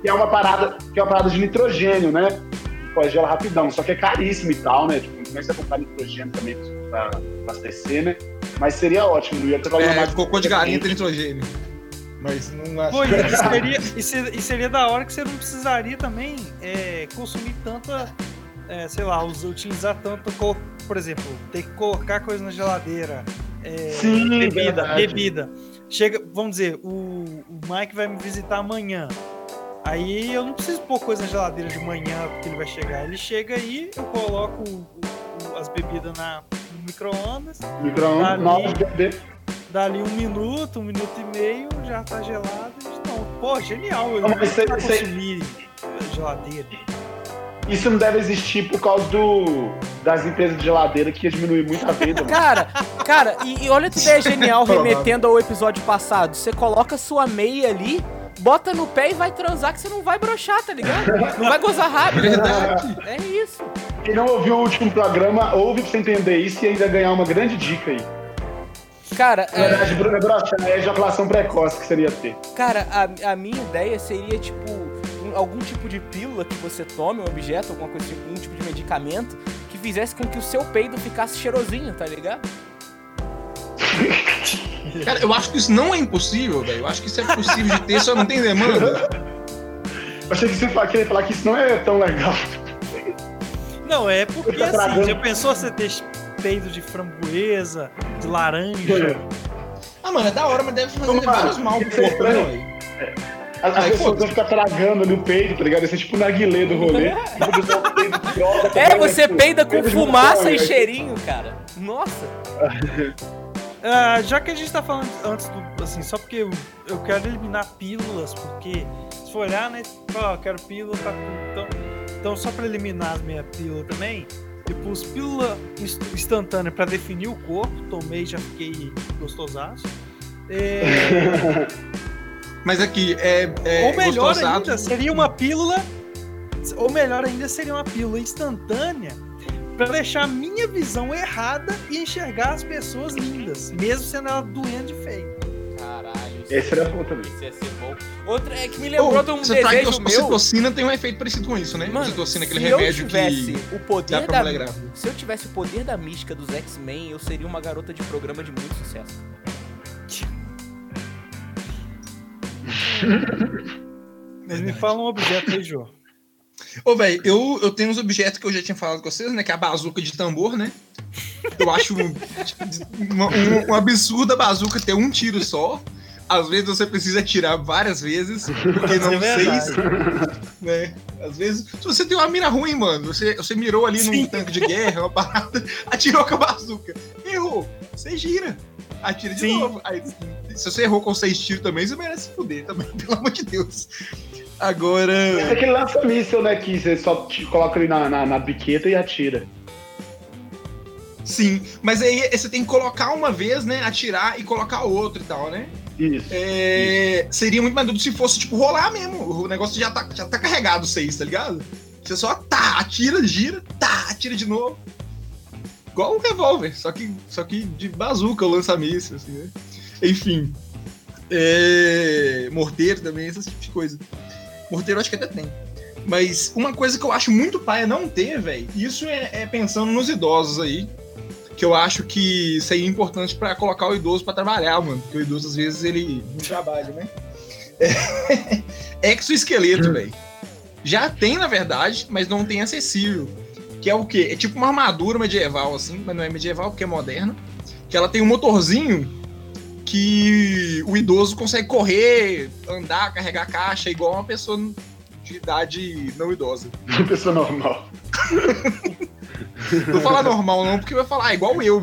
C: que é uma parada, que é uma parada de nitrogênio, né? Que Congela rapidão, só que é caríssimo e tal, né? Tipo, como é que você comprar nitrogênio também pra abastecer, né? Mas seria ótimo, não ia ter problema
B: É,
C: mais.
B: cocô de galinha tem nitrogênio. Mas não acho.
A: Pô, e seria, e ser- e seria da hora que você não precisaria também é, consumir tanta, é, sei lá, utilizar tanto, por exemplo, ter que colocar coisa na geladeira, é,
C: Sim,
A: bebida,
C: verdade.
A: bebida. Chega, vamos dizer, o, o Mike vai me visitar amanhã. Aí eu não preciso pôr coisa na geladeira de manhã porque ele vai chegar. Ele chega aí, eu coloco o- o- as bebidas na, no micro-ondas,
C: Micro-ondas,
A: Dali um minuto, um minuto e meio, já tá gelado. Então, pô, genial. Eu
C: Não,
A: vou
C: cê-
A: consumir geladeira.
C: Isso não deve existir por causa do, das empresas de geladeira que ia diminuir muito a venda.
D: Cara, cara, e, e olha que ideia genial remetendo ao episódio passado. Você coloca sua meia ali, bota no pé e vai transar que você não vai brochar, tá ligado? Não vai gozar rápido.
B: Verdade.
D: É isso.
C: Quem não ouviu o último programa, ouve pra você entender isso e ainda ganhar uma grande dica aí.
D: Cara,
C: Na
D: é,
C: verdade, Bruno é broxar, é ejaculação precoce que seria ter.
D: cara a, a minha ideia seria, tipo, um- algum tipo de pílula que você tome, um objeto, alguma coisa, tipo, um tipo de medicamento, que fizesse com que o seu peido ficasse cheirosinho, tá ligado?
B: Cara, eu acho que isso não é impossível, velho. Eu acho que isso é possível de ter, só não tem demanda.
C: Eu achei que você queria falar que isso não é tão legal.
A: Não, é porque
C: Tá
A: assim, já pensou você ter peido de framboesa, de laranja?
B: Ah, mano, é da hora, mas deve fazer
C: Mano,
B: vários mal pro
C: isso é
B: corpo, né, velho?
C: As, as
B: Aí,
C: pessoas vão ficar tragando ali o peito, tá ligado? Esse é tipo o narguilé do rolê. Tipo, droga, tá
D: É, você
C: Tipo,
D: peida com fumaça e cheirinho, cara. Nossa.
A: Ah, já que a gente tá falando antes do. Assim, só porque eu, eu quero eliminar pílulas, porque se for olhar, né? Ó, eu quero pílula pra tudo. Então, então, só pra eliminar as minhas pílulas também, eu pus pílula inst- instantânea pra definir o corpo. Tomei, já fiquei gostosaço. É,
B: Mas aqui, é. é
A: ou melhor
B: gostosado.
A: ainda, seria uma pílula. Ou melhor ainda, seria uma pílula instantânea pra deixar a minha visão errada e enxergar as pessoas lindas, mesmo sendo ela doente de feio.
D: Caralho.
C: Esse era bom também.
D: Isso ia ser bom. Outra é que me lembrou
B: Ô,
D: de um
B: você tá
D: desejo
B: a
D: meu.
B: ocitocina tem um efeito parecido com isso, né?
D: Mano,
B: ocitocina, aquele
D: se eu
B: remédio
D: tivesse
B: que
D: o poder
B: dá pra
D: da
B: mulher.
D: Se eu tivesse o poder da mística dos X-Men, eu seria uma garota de programa de muito sucesso.
A: Mas me fala um objeto aí, Jô.
B: Ô, velho, eu, eu tenho uns objetos que eu já tinha falado com vocês, né? Que é a bazuca de tambor, né? Eu acho tipo, uma, um, um absurdo a bazuca ter um tiro só. Às vezes você precisa atirar várias vezes, porque não
A: É
B: seis. Né? Às vezes. Se você tem uma mira ruim, mano, você, você mirou ali num
A: Sim.
B: tanque de guerra, uma parada, atirou com a bazuca. Errou. Você gira. Atira de
A: Sim.
B: novo. Aí, se você errou com seis tiros também, você merece se fuder também, pelo amor de Deus. Agora.
C: É aquele lança-míssel, né? Que você só coloca ali na, na, na biqueta e atira.
B: Sim, mas aí você tem que colocar uma vez, né? Atirar e colocar outro e tal, né?
C: Isso.
B: É, seria muito mais duro se fosse, tipo, rolar mesmo. O negócio já tá, já tá carregado, seis, tá ligado? Você só tá, atira, gira, tá, atira de novo. Igual um revólver, só que, só que de bazuca, lança-míssil, assim, né? Enfim. É, morteiro também, esse tipo de coisa. Morteiro acho que até tem. Mas uma coisa que eu acho muito paia não ter, velho, isso é, é pensando nos idosos aí. Que eu acho que seria importante pra colocar o idoso pra trabalhar, mano. Porque o idoso, às vezes, ele não trabalha, né? É... Exoesqueleto, velho. Já tem, na verdade, mas não tem acessível. Que é o quê? É tipo uma armadura medieval, assim, mas não é medieval porque é moderna. Que ela tem um motorzinho que o idoso consegue correr, andar, carregar caixa, igual uma pessoa de idade não idosa.
C: Uma pessoa normal.
B: Não vou falar normal, não, porque vai falar ah, igual eu.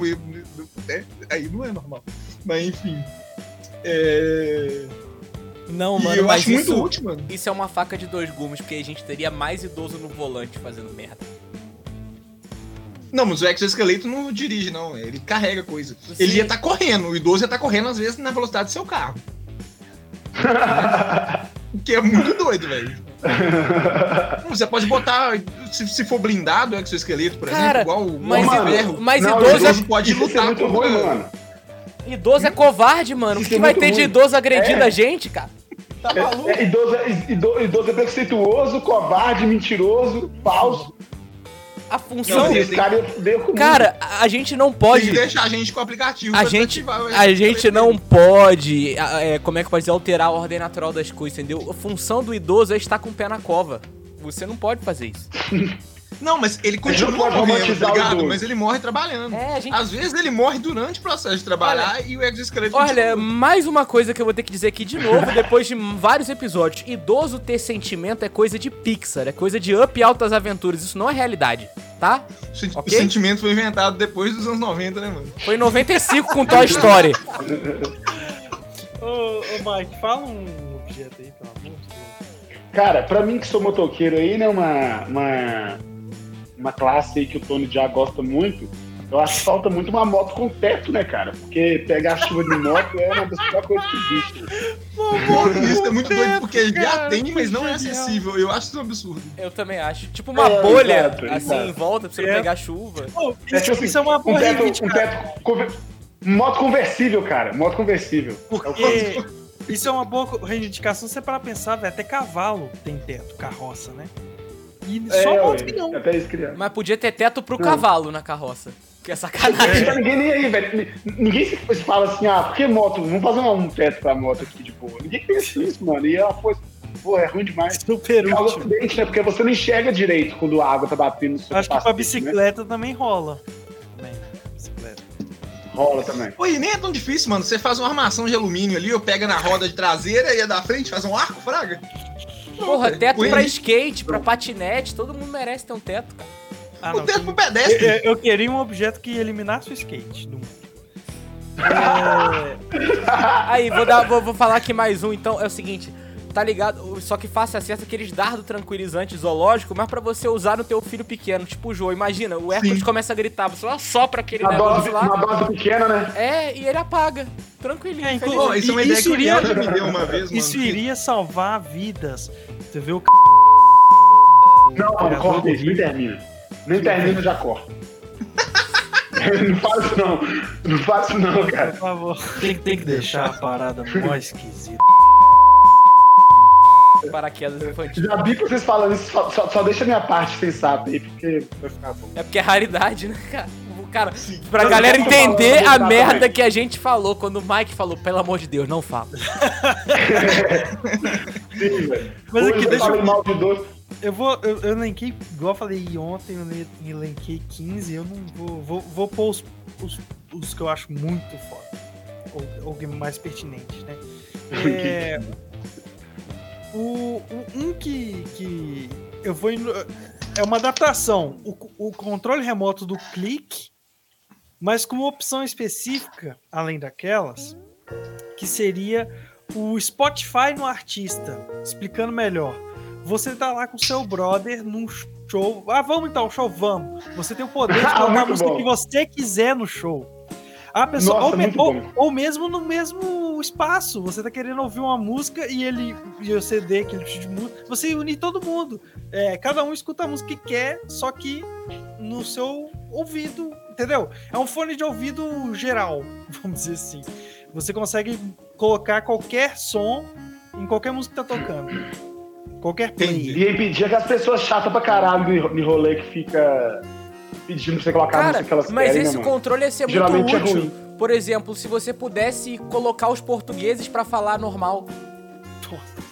B: né? Aí não é normal. Mas enfim. É...
D: Não, mano,
B: eu
D: mas
B: acho muito
D: isso,
B: útil, mano.
D: isso é uma faca de dois gumes, porque a gente teria mais idoso no volante fazendo merda.
B: Não, mas o exoesqueleto não dirige, não. Ele carrega coisa.
D: Sim.
B: Ele ia estar correndo. O idoso ia estar correndo, às vezes, na velocidade do seu carro. O que é muito doido, velho. Você pode botar, se, se for blindado o exoesqueleto, por
D: Cara,
B: exemplo, igual o
D: mas
B: de
C: mano.
D: Mas
C: Não,
D: idoso,
B: o idoso pode
C: ser
B: lutar
C: muito
B: contra-
C: ruim, mano.
D: é, idoso é covarde, mano. O
C: Isso
D: que
C: é
D: vai ter de
C: ruim.
D: idoso agredindo
C: É.
D: a gente, cara? Tá maluco?
C: É, idoso, é, ido- idoso é preconceituoso, covarde, mentiroso, falso.
D: A
B: Não,
D: função.
C: Esse cara.
D: Cara, a gente não
B: Pode deixar a gente com o aplicativo.
D: A gente,
B: ativar
D: a gente não pode, é, como é que pode dizer, alterar a ordem natural das coisas, entendeu? A função do idoso é estar com o pé na cova. Você não pode fazer isso.
B: Não, mas ele continua morrendo, tá ligado? Mas ele morre trabalhando.
D: É, gente.
B: Às vezes ele morre durante o processo de trabalhar e o exoesqueleto
D: Olha,
B: continua.
D: mais uma coisa que eu vou ter que dizer aqui de novo, depois de vários episódios. Idoso ter sentimento é coisa de Pixar, é coisa de Up e Altas Aventuras. Isso não é realidade, tá?
B: O sen-
D: ok.
B: O sentimento foi inventado depois dos anos 90, né, mano?
D: Foi em 95 com Toy Story.
A: Ô, ô, Mike, fala um objeto aí, pelo amor de Deus.
C: Cara, pra mim que sou motoqueiro aí, né, uma, uma, uma classe aí que o Tony já gosta muito, eu acho que falta muito uma moto com teto, né, cara? Porque pegar chuva de moto é uma das piores coisas que existe.
B: Isso é muito doido, porque já
A: cara,
B: tem, mas não é acessível. Eu acho isso um absurdo.
D: Eu também acho. Tipo uma
C: É,
D: bolha,
C: exato,
D: assim,
C: exato.
D: em volta pra você não
A: É.
D: pegar chuva.
A: Pô,
C: É
A: isso,
C: tipo assim,
A: isso é uma
C: um
A: boa
C: teto, um teto conver- Moto conversível, cara. Moto conversível.
A: Porque isso é uma boa reivindicação. Se você parar pra pensar, velho, até cavalo tem teto, carroça, né? E só
C: É,
A: moto que não.
C: Até isso.
D: Mas podia ter teto pro
C: Não.
D: cavalo na carroça. Que é sacanagem.
C: tá ninguém nem aí, velho. Ninguém se fala assim, ah, por que moto? Vamos fazer um teto pra moto aqui de boa. Ninguém pensa nisso, mano. E ela foi. Pô, é ruim demais.
A: Super
C: É
A: útil.
C: acidente, né? Porque você não enxerga direito quando a água tá batendo no seu
A: Acho que pra
C: né?
A: bicicleta também rola. Também, bicicleta.
C: Rola também.
B: Pô, e nem é tão difícil, mano. Você faz uma armação de alumínio ali, eu pega na roda de traseira e a da frente faz um arco, fraga.
D: Porra, teto
B: Põe
D: pra skate, pra patinete, todo mundo merece ter um teto, cara.
A: Ah,
B: O
A: não.
B: teto pro pedestre.
A: eu- eu queria um objeto que eliminasse o skate do mundo. É,
D: Aí, vou, dar, vou, vou falar aqui mais um, então. É o seguinte, tá ligado? Só que faça acesso aqueles dardo tranquilizante zoológico, mas pra você usar no teu filho pequeno, tipo o João. Imagina, o Hércules
B: Sim.
D: começa a gritar, você só sopra aquele
C: dose,
D: negócio lá.
C: uma dose pequena, né?
D: É, e ele apaga. Tranquilinho.
A: É, inclu-.
B: Pô, isso é uma ideia
A: isso iria-
B: me deu uma vez, mano.
A: isso iria salvar vidas. Você vê o c...
C: Não, mano,
A: criador
C: corta isso, nem termina. Nem termina, já corta. não isso não. Não isso não, cara.
A: Por favor. Tem, tem que deixar a parada mó esquisita.
D: Paraquedas infantil.
C: Já vi vocês falando isso, só, só, só deixa a minha parte sensata aí, porque vai ficar bom.
D: É porque é raridade, né, cara? O Cara, pra
C: Não,
D: galera entender a merda
C: também.
D: que a gente falou, quando o Mike falou, pelo amor de Deus, não fala.
C: Sim, velho.
A: Mas
C: Hoje
A: aqui,
C: eu
A: deixa eu-
C: mal de dois.
A: Eu vou. Eu, eu elenquei, igual eu falei ontem, eu le- elenquei 15, eu não vou. Vou, vou pôr os, os, os que eu acho muito foda. Ou, ou que mais pertinentes, né? É, o, o- um que, que eu vou. É uma adaptação. O, o controle remoto do clique, mas com uma opção específica, além daquelas, que seria o Spotify no artista. Explicando melhor. Você tá lá com seu brother num show. Ah, vamos então, show, vamos. Você tem o poder de colocar a
C: Muito
A: música
C: bom.
A: que você quiser no show. A pessoa,
C: Nossa,
A: ou, me- ou- ou mesmo no mesmo espaço. Você tá querendo ouvir uma música e ele e o CD, aquele tipo de música, você unir todo mundo. É, cada um escuta a música que quer, só que no seu ouvido, entendeu? É um fone de ouvido geral, vamos dizer assim. Você consegue colocar qualquer som em qualquer música que tá tocando. Qualquer play.
C: E impedir aquelas pessoas chatas pra caralho de de rolê que fica pedindo pra você colocar a
D: Cara,
C: música que elas
D: mas
C: querem,
D: esse
C: né,
D: controle ia ser muito
C: Geralmente é
D: útil.
C: ruim.
D: Por exemplo, se você pudesse colocar os portugueses pra falar normal.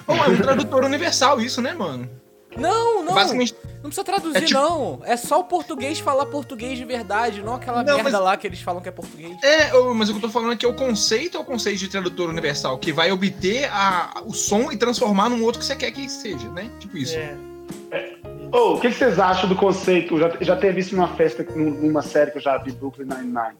B: Pô, é um tradutor universal isso, né, mano?
D: Não, não.
B: Basicamente,
D: Não precisa traduzir,
B: É tipo-
D: não. É só o português falar português de verdade, não aquela
B: Não,
D: merda
B: mas-
D: lá que eles falam que é português.
B: é, mas o que eu tô falando aqui é o conceito é o conceito de tradutor universal, que vai obter a, o som e transformar num outro que você quer que seja, né? Tipo isso.
A: É.
C: Ô, o que, que vocês acham do conceito? Já, já teve isso numa festa, num- numa série que eu já vi, Brooklyn Nine-Nine.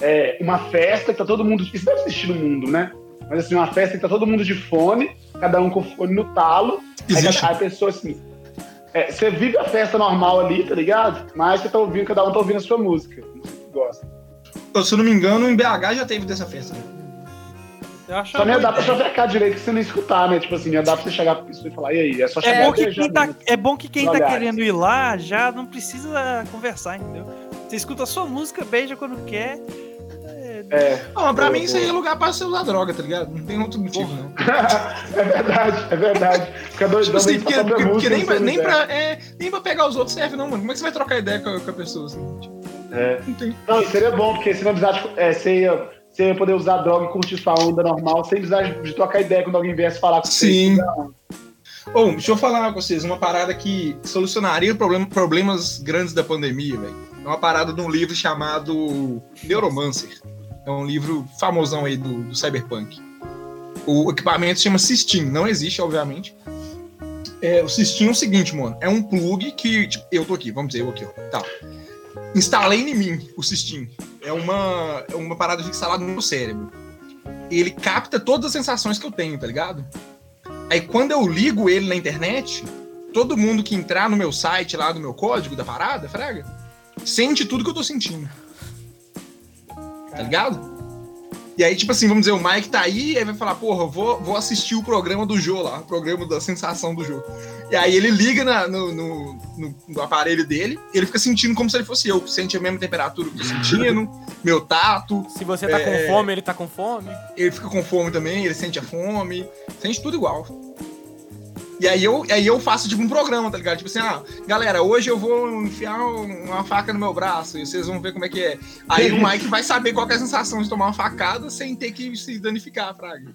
C: É uma festa que tá todo mundo. Isso deve existir no mundo, né? Mas assim, uma festa que tá todo mundo de fone, cada um com o fone no talo. Aí,
B: Existe.
C: aí a pessoa assim. é, você vive a festa normal ali, tá ligado? Mas você tá ouvindo, cada um tá ouvindo a sua música. Gosta.
B: Se eu não me engano, em BH já teve dessa festa.
A: Eu acho
C: Só nem dá pra chavecar direito que você não escutar, né? Tipo assim, não dá pra você chegar pra pessoa e falar, e aí? É só
A: É
C: chegar
A: bom,
C: e
A: que
C: beijar
A: quem tá, é bom que quem tá querendo ir lá já não precisa conversar, entendeu? Você escuta a sua música, beija quando quer.
C: É,
B: Não, mas pra
C: Boa,
B: mim isso aí é lugar pra você usar droga, tá ligado? Não tem outro motivo, não.
C: é verdade, é verdade. Fica doidão
B: Tipo assim, porque, porque- porque
C: música,
B: nem,
C: no
B: pra, nem,
C: universo.
B: pra, é, nem pra pegar os outros serve, não, mano. Como é que você vai trocar ideia com a, com a pessoa assim? Tipo,
C: É.
B: não tem.
C: Não, seria bom, porque se não precisar é, você, ia, você ia poder usar droga e curtir sua onda normal, sem precisar de, trocar ideia quando alguém viesse falar com você.
B: Sim. Bom, deixa eu falar com vocês uma parada que solucionaria problema, problemas grandes da pandemia, velho. É uma parada de um livro chamado Neuromancer. É um livro famosão aí do, do Cyberpunk. O equipamento se chama Sistine, não existe, obviamente. É, o Sistine é o seguinte, mano. É um plug que. tipo, eu tô aqui, vamos dizer, eu aqui, ó. Tá. Instalei em mim o Sistine. É uma, é uma parada instalada no meu cérebro. Ele capta todas as sensações que eu tenho, tá ligado? Aí quando eu ligo ele na internet, todo mundo que entrar no meu site lá, no meu código da parada, fraga, sente tudo que eu tô sentindo. Tá ligado? E aí, tipo assim, vamos dizer, o Mike tá aí, aí vai falar, porra, vou, vou assistir o programa do Jô lá, o programa da sensação do Jô. E aí ele liga na- no, no- no- no aparelho dele, ele fica sentindo como se ele fosse eu, sente a mesma temperatura que eu tô sentindo, meu tato,
D: Se você tá
B: É.
D: com fome, ele tá com fome.
B: ele fica com fome também, ele sente a fome, sente tudo igual. E aí eu, aí eu faço tipo um programa, tá ligado? Tipo assim, ah, galera, hoje eu vou enfiar uma faca no meu braço e vocês vão ver como é que é. Aí o Mike vai saber qual que é a sensação de tomar uma facada sem ter que se danificar, Fraga.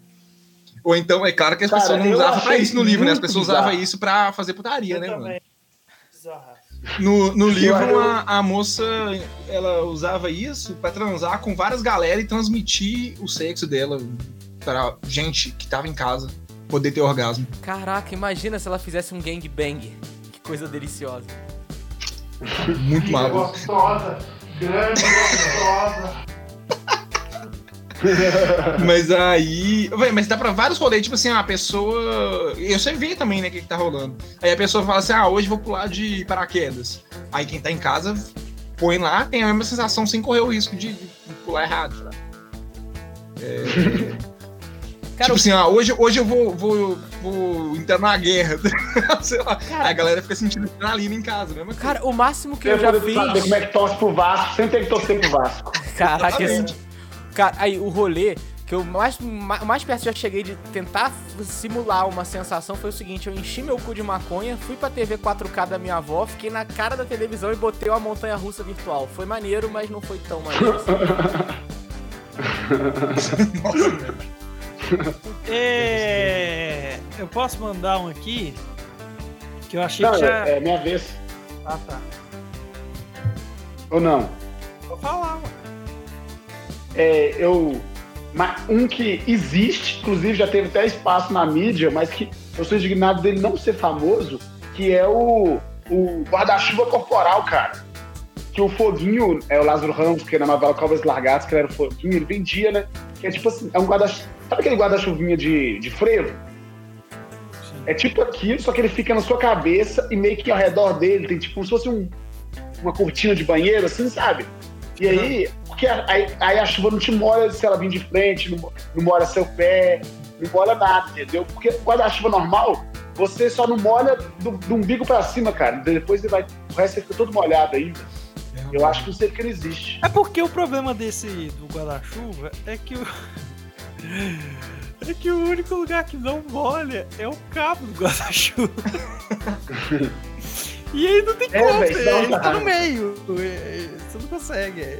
B: Ou então, é claro que as
C: Cara,
B: pessoas não usavam pra isso no livro, né? As pessoas
C: bizarro.
B: usavam isso pra fazer putaria,
A: Eu
B: né, mano?
A: também. Bizarraço.
B: No, no livro, a, a moça, ela usava isso pra transar com várias galera e transmitir o sexo dela pra gente que tava em casa poder ter orgasmo.
D: Caraca, imagina se ela fizesse um gangbang. Que coisa deliciosa.
B: Muito maluco.
E: Gostosa, grande, gostosa.
B: Mas aí. Véi, mas dá pra vários rolês, tipo assim, a pessoa. Eu sei ver também, né, o que, que tá rolando. Aí a pessoa fala assim: ah, hoje vou pular de paraquedas. Aí quem tá em casa põe lá, tem a mesma sensação sem correr o risco de, de pular errado. sei lá.
D: Cara,
B: tipo assim, ah, hoje, hoje eu vou, vou, vou entrar na guerra. sei lá.
D: Cara-
B: a galera fica sentindo adrenalina em casa, mesmo.
D: cara, o máximo que
C: Eu
D: eu já
C: poder saber
D: fiz.
C: como é que torce pro Vasco, sempre tem que torcer pro Vasco.
D: Caraca, esse...
B: Exatamente.
D: Cara, aí o rolê que eu mais, ma- mais perto já cheguei de tentar simular uma sensação foi o seguinte: eu enchi meu cu de maconha, fui pra TV 4K da minha avó, fiquei na cara da televisão e botei uma montanha russa virtual. Foi maneiro, mas não foi tão maneiro. assim.
B: Nossa, velho.
A: É, eu posso mandar um aqui? Que eu achei
C: Não,
A: que já.
C: é minha vez.
A: Ah, tá.
C: Ou não?
A: Vou falar, mano.
C: É, eu. Um que existe, inclusive já teve até espaço na mídia, mas que eu sou indignado dele não ser famoso, que é o, o guarda-chuva corporal, cara. Que o Foguinho, é o Lázaro Ramos, que na novela Cobras Largadas, que ele era o Foguinho, ele vendia, né? Que é tipo assim, é um guarda-chuva. Sabe aquele guarda-chuvinha de, de frevo? É tipo aquilo, só que ele fica na sua cabeça e meio que ao redor dele tem tipo como se fosse um- uma cortina de banheiro, assim, sabe? E aí, porque aí, aí a chuva não te molha se ela vir de frente, não, não molha seu pé, não molha nada, entendeu? Porque guarda-chuva normal, você só não molha do, do umbigo pra cima, cara. Depois você vai, o resto fica todo molhado ainda. Eu acho que porque ele existe.
A: É porque o problema desse do guarda-chuva é que o. É que o único lugar que não molha é o cabo do guarda-chuva. e aí não tem
C: É,
A: como,
C: velho, dá
A: ele tá no meio. É, Você não consegue, é,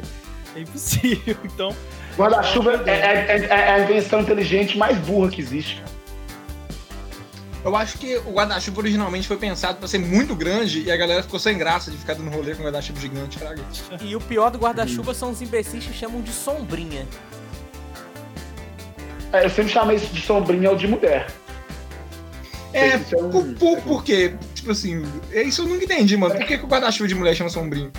A: é impossível. Então,
C: Guarda-chuva é, é- é- é a invenção inteligente mais burra que existe, cara.
B: Eu acho que o guarda-chuva originalmente foi pensado pra ser muito grande e a galera ficou sem graça de ficar dando rolê com um guarda-chuva gigante, fraga.
D: E o pior do guarda-chuva são os imbecis que chamam de sombrinha.
C: É, eu sempre chamei isso de sombrinha ou de mulher.
B: É,
C: Isso é
B: por, por, por quê? Tipo assim, é isso eu nunca entendi, mano. Por que, que o guarda-chuva de mulher chama sombrinho?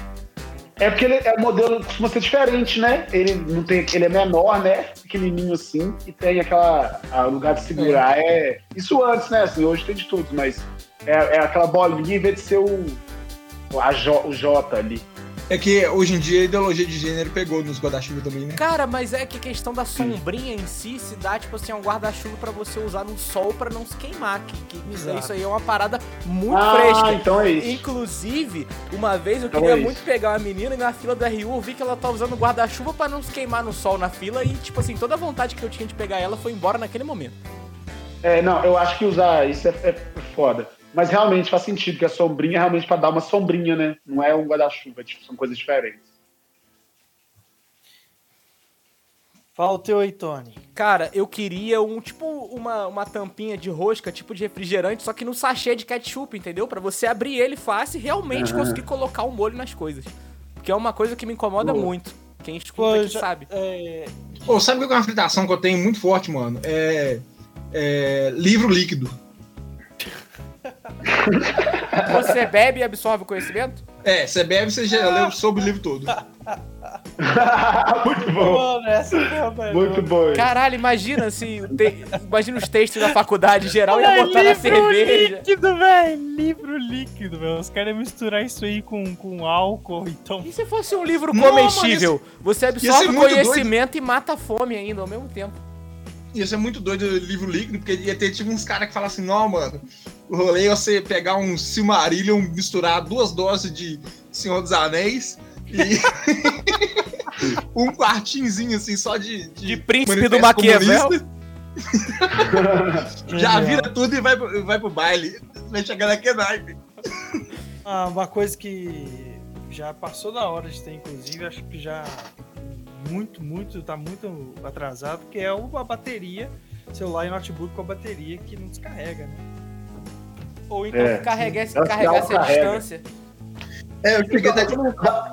C: É porque ele, é, o modelo costuma ser diferente, né? Ele não tem, ele é menor, né? Pequenininho assim, e tem aquela a lugar de segurar. É. isso antes, né? Assim, hoje tem de tudo, mas é, é aquela bolinha em vez de ser o o, a J, o J ali.
B: É que hoje em dia a ideologia de gênero pegou nos guarda-chuva também, né?
D: Cara, mas é que a questão da sombrinha em si se dá, tipo assim, é um guarda-chuva pra você usar no sol pra não se queimar. Que, que isso, isso aí é uma parada muito
C: ah,
D: fresca.
C: então é isso.
D: Inclusive, uma vez eu
C: Então
D: queria
C: é
D: muito pegar uma menina e na fila do RU eu vi que ela tá usando guarda-chuva pra não se queimar no sol na fila e, tipo assim, toda a vontade que eu tinha de pegar ela foi embora naquele momento.
C: É, não, eu acho que usar isso é, é foda. Mas realmente faz sentido, que a sombrinha é realmente pra dar uma sombrinha, né? Não é um guarda-chuva, tipo, são coisas diferentes.
A: fala o teu aí, Tony.
D: Cara, eu queria um, tipo, uma, uma tampinha de rosca, tipo de refrigerante, só que no sachê de ketchup, entendeu? Pra você abrir ele fácil e realmente
C: Aham.
D: conseguir colocar o molho nas coisas. Porque é uma coisa que me incomoda
C: Boa.
D: muito. Quem escuta
A: Pô,
D: aqui
A: já-
D: sabe.
A: É,
B: Ô, sabe o que é uma fritação que eu tenho muito forte, mano? É. é livro líquido.
D: Você bebe e absorve o conhecimento?
B: É, você bebe, você já leu sobre o livro todo.
C: Muito bom.
A: Mano, essa foi a melhor.
C: Muito bom.
D: Caralho, imagina se. o te- Imagina os textos da faculdade geral ia
A: É
D: botar na
A: livro
D: cerveja.
A: líquido, velho. Livro líquido, velho. Os caras iam misturar isso aí com, com álcool, então.
D: E se fosse um livro
B: Não,
D: comestível? Você
B: ia ser
D: absorve o
B: muito
D: conhecimento e mata a fome ainda ao mesmo tempo.
B: Ia ser muito doido o livro líquido, porque ia ter tipo uns caras que falam assim, não, mano, o rolê é você pegar um Silmarillion, misturar duas doses de Senhor dos Anéis e um quartinzinho assim só de.
D: De príncipe do Maquiavel.
B: Já vira tudo e vai, pro- vai pro baile. Vai chegar naquele naipe.
A: Ah, uma coisa que já passou da hora de ter, inclusive, acho que já muito, muito, tá muito atrasado, que é o- a bateria celular e notebook com a bateria que não descarrega, né?
D: Ou então
C: É.
D: que carregasse, a
C: carrega.
D: distância.
B: É, eu cheguei até a comentar.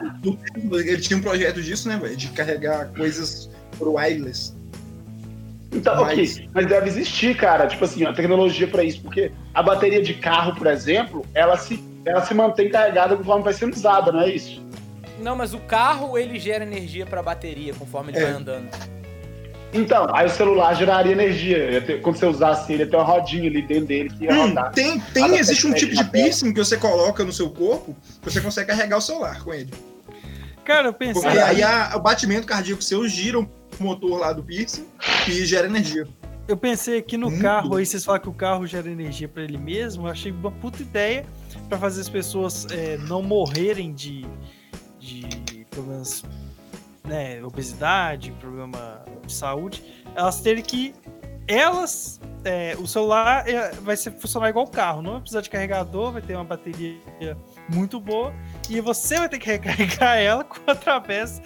B: Ele tinha um projeto disso, né, velho? De carregar coisas pro wireless.
C: Então,
B: Mas-
C: ok, mas deve existir, cara, tipo assim, a tecnologia pra isso, porque a bateria de carro, por exemplo, ela se, ela se mantém carregada conforme vai sendo usada, não é isso?
D: Não, mas o carro ele gera energia pra bateria conforme ele
B: É.
D: vai andando.
C: Então, aí o celular geraria energia. Ter- quando você usasse ele, ia ter uma rodinha ali dentro dele que ia
B: Hum,
C: rodar.
B: tem, tem, existe um tipo de
C: tecnologia.
B: piercing que você coloca no seu corpo, que você consegue carregar o celular com ele.
A: Cara, eu pensei.
B: Porque aí a- o batimento cardíaco seu gira o motor lá do piercing e gera energia.
A: Eu pensei aqui no
B: Hum.
A: carro, aí vocês falam que o carro gera energia pra ele mesmo. Eu achei uma puta ideia pra fazer as pessoas é, não morrerem de, de problemas, né, obesidade, problema de saúde. Elas terem que. Elas. é, o celular é, vai ser, funcionar igual o carro, não vai precisar de carregador, vai ter uma bateria muito boa e você vai ter que recarregar ela com, através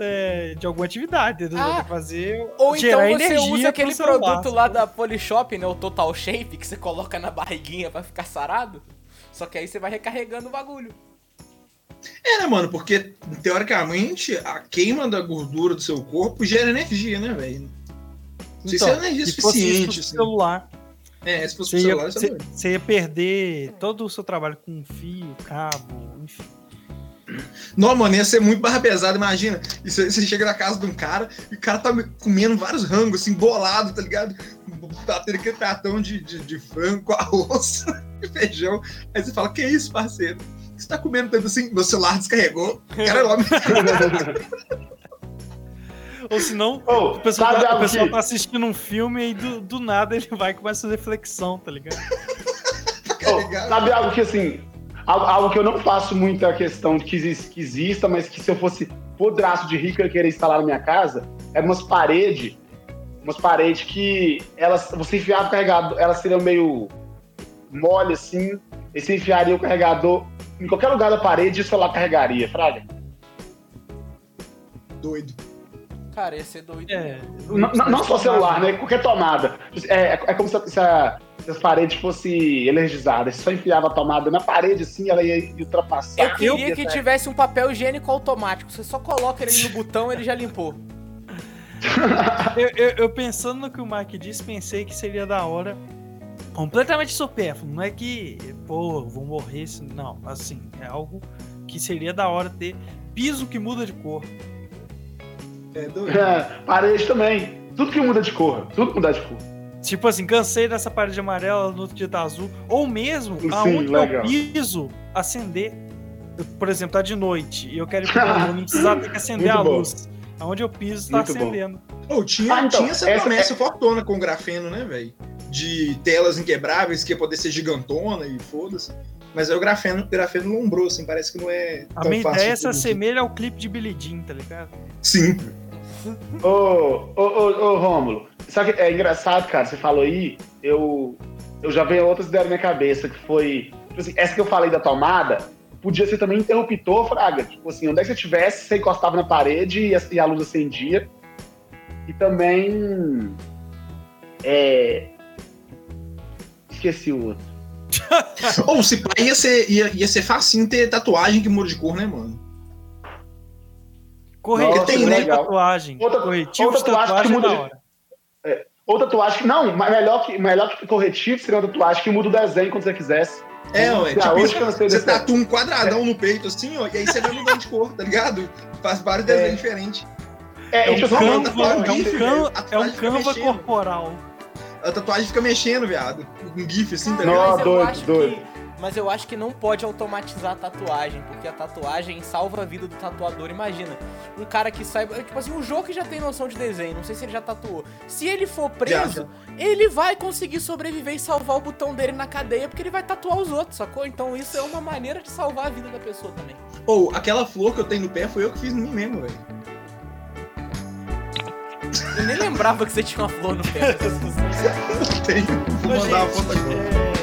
A: é, de alguma atividade, entendeu?
D: Ah,
A: fazer
D: Ou
A: gerar
D: então você usa aquele
A: celular.
D: produto lá da Polishop, né? O Total Shape, que você coloca na barriguinha pra ficar sarado. Só que aí você vai recarregando o bagulho.
B: É, né, mano? Porque, teoricamente, a queima da gordura do seu corpo gera energia, né, velho? Não sei se é energia
A: se fosse isso
B: suficiente.
A: pro
B: assim.
A: celular,
B: É, se fosse
A: você
B: pro
A: ia,
B: celular, você
A: você-
B: não...
A: você ia perder todo o seu trabalho com fio, cabo, enfim.
B: Não, mano, ia ser muito barra pesada, imagina. E você, você chega na casa de um cara e o cara tá comendo vários rangos, assim, bolado, tá ligado? Batendo aquele pratão de, de, de frango arroz e feijão. Aí você fala, que isso, parceiro? Você tá comendo tanto assim? Meu celular descarregou. Cara, lá
A: Ou senão,
C: Ô,
A: o pessoal, tá, o pessoal tá assistindo um filme e do, do nada ele vai e começa a fazer flexão, tá ligado?
B: Carregado.
C: sabe algo que assim, algo, que eu não faço muita questão de que, exis- que exista, mas que se eu fosse podraço de rico eu ia querer instalar na minha casa, é umas paredes, umas paredes que elas, você enfiava o carregador, elas seriam meio mole assim, e você enfiaria o carregador em qualquer lugar da parede e o celular carregaria, fraga.
B: Doido.
D: Cara, ia ser doido.
A: É,
C: Não, não- não só celular, né? Qualquer tomada. É, é- é como se, se a- se as paredes fossem energizadas. Você só enfiava a tomada na parede, assim, ela ia ultrapassar.
D: Eu queria
C: Ia
D: que
C: sair.
D: tivesse um papel higiênico automático. Você só coloca ele no botão ele já limpou.
A: Eu, eu- eu pensando no que o Mike disse, pensei que seria da hora. Completamente supérfluo. Não é que, pô, vou morrer. se- Não, assim, é algo que seria da hora ter piso que muda de cor.
B: É doido.
C: É, parede também. Tudo que muda de cor. Tudo muda de cor.
A: Tipo assim, cansei dessa parede amarela, no outro dia tá azul. Ou mesmo,
C: Sim,
A: aonde
C: legal.
A: eu piso, acender. Por exemplo, tá de noite e eu quero ir pro não precisar ter que acender
C: Muito
A: a
C: bom.
A: luz. Aonde eu piso, tá
C: Muito bom.
A: acendendo.
B: Pô, tinha,
C: Ah, então,
B: tinha essa
C: essa-
B: promessa fortona com o grafeno, né, velho? De telas inquebráveis, que ia poder ser gigantona e foda-se. Mas aí o grafeno, o grafeno lombrou, assim, parece que não é
A: A
B: tão
A: minha
B: fácil.
A: ideia
B: de
A: se assemelha ao clipe de Billy Jean, tá ligado?
B: Sim.
C: Ô, ô, ô, ô, Rômulo. Sabe que é engraçado, cara? Você falou aí, eu, eu já veio outras ideias na minha cabeça, que foi. Tipo assim, essa que eu falei da tomada, podia ser também interruptor, Fraga. Tipo assim, onde é que você tivesse, você encostava na parede e a, e a luz acendia. E também. É. Esqueci o outro.
B: Ou se pá, ia ser, ia, ia ser facinho ter tatuagem que muda de cor, né, mano?
A: Corretivo
C: Nossa,
B: tem, né?
A: tatuagem.
C: Outra-
A: Corretivo
C: outra
A: de
C: tatuagem que
A: tatuagem é
C: muda
A: da
C: de-
A: hora.
C: Ou tatuagem que. Não, mas melhor que, melhor que corretivo seria uma tatuagem que muda o desenho quando você quisesse.
B: É, ué.
C: Ah,
B: Tipo,
C: hoje
B: isso,
C: cansei
B: você
C: desse-
B: tatua um quadradão no peito, assim, ó, e aí você vai mudando de cor, tá ligado? Faz vários
C: É.
B: desenhos diferentes.
C: É,
A: É um
C: tipo assim,
B: canva,
A: canva, é um canva,
B: velho. A
A: é um
B: tatuagem fica
A: canva corporal.
B: A tatuagem fica mexendo, viado. Um gif, assim, tá
C: Não,
B: ligado?
D: eu
C: doido, doido.
D: que. Mas eu acho que não pode automatizar a tatuagem, porque a tatuagem salva a vida do tatuador. Imagina, um cara que saiba. Tipo assim, o jogo que já tem noção de desenho, não sei se ele já tatuou. Se ele for preso, ele vai conseguir sobreviver e salvar o botão dele na cadeia, porque ele vai tatuar os outros, sacou? Então isso é uma maneira de salvar a vida da pessoa também.
B: Ou, aquela flor que eu tenho no pé foi eu que fiz em mim mesmo, velho.
D: Eu nem lembrava que você tinha uma flor no pé.
B: Tenho. Vou mandar uma foto agora.
A: é,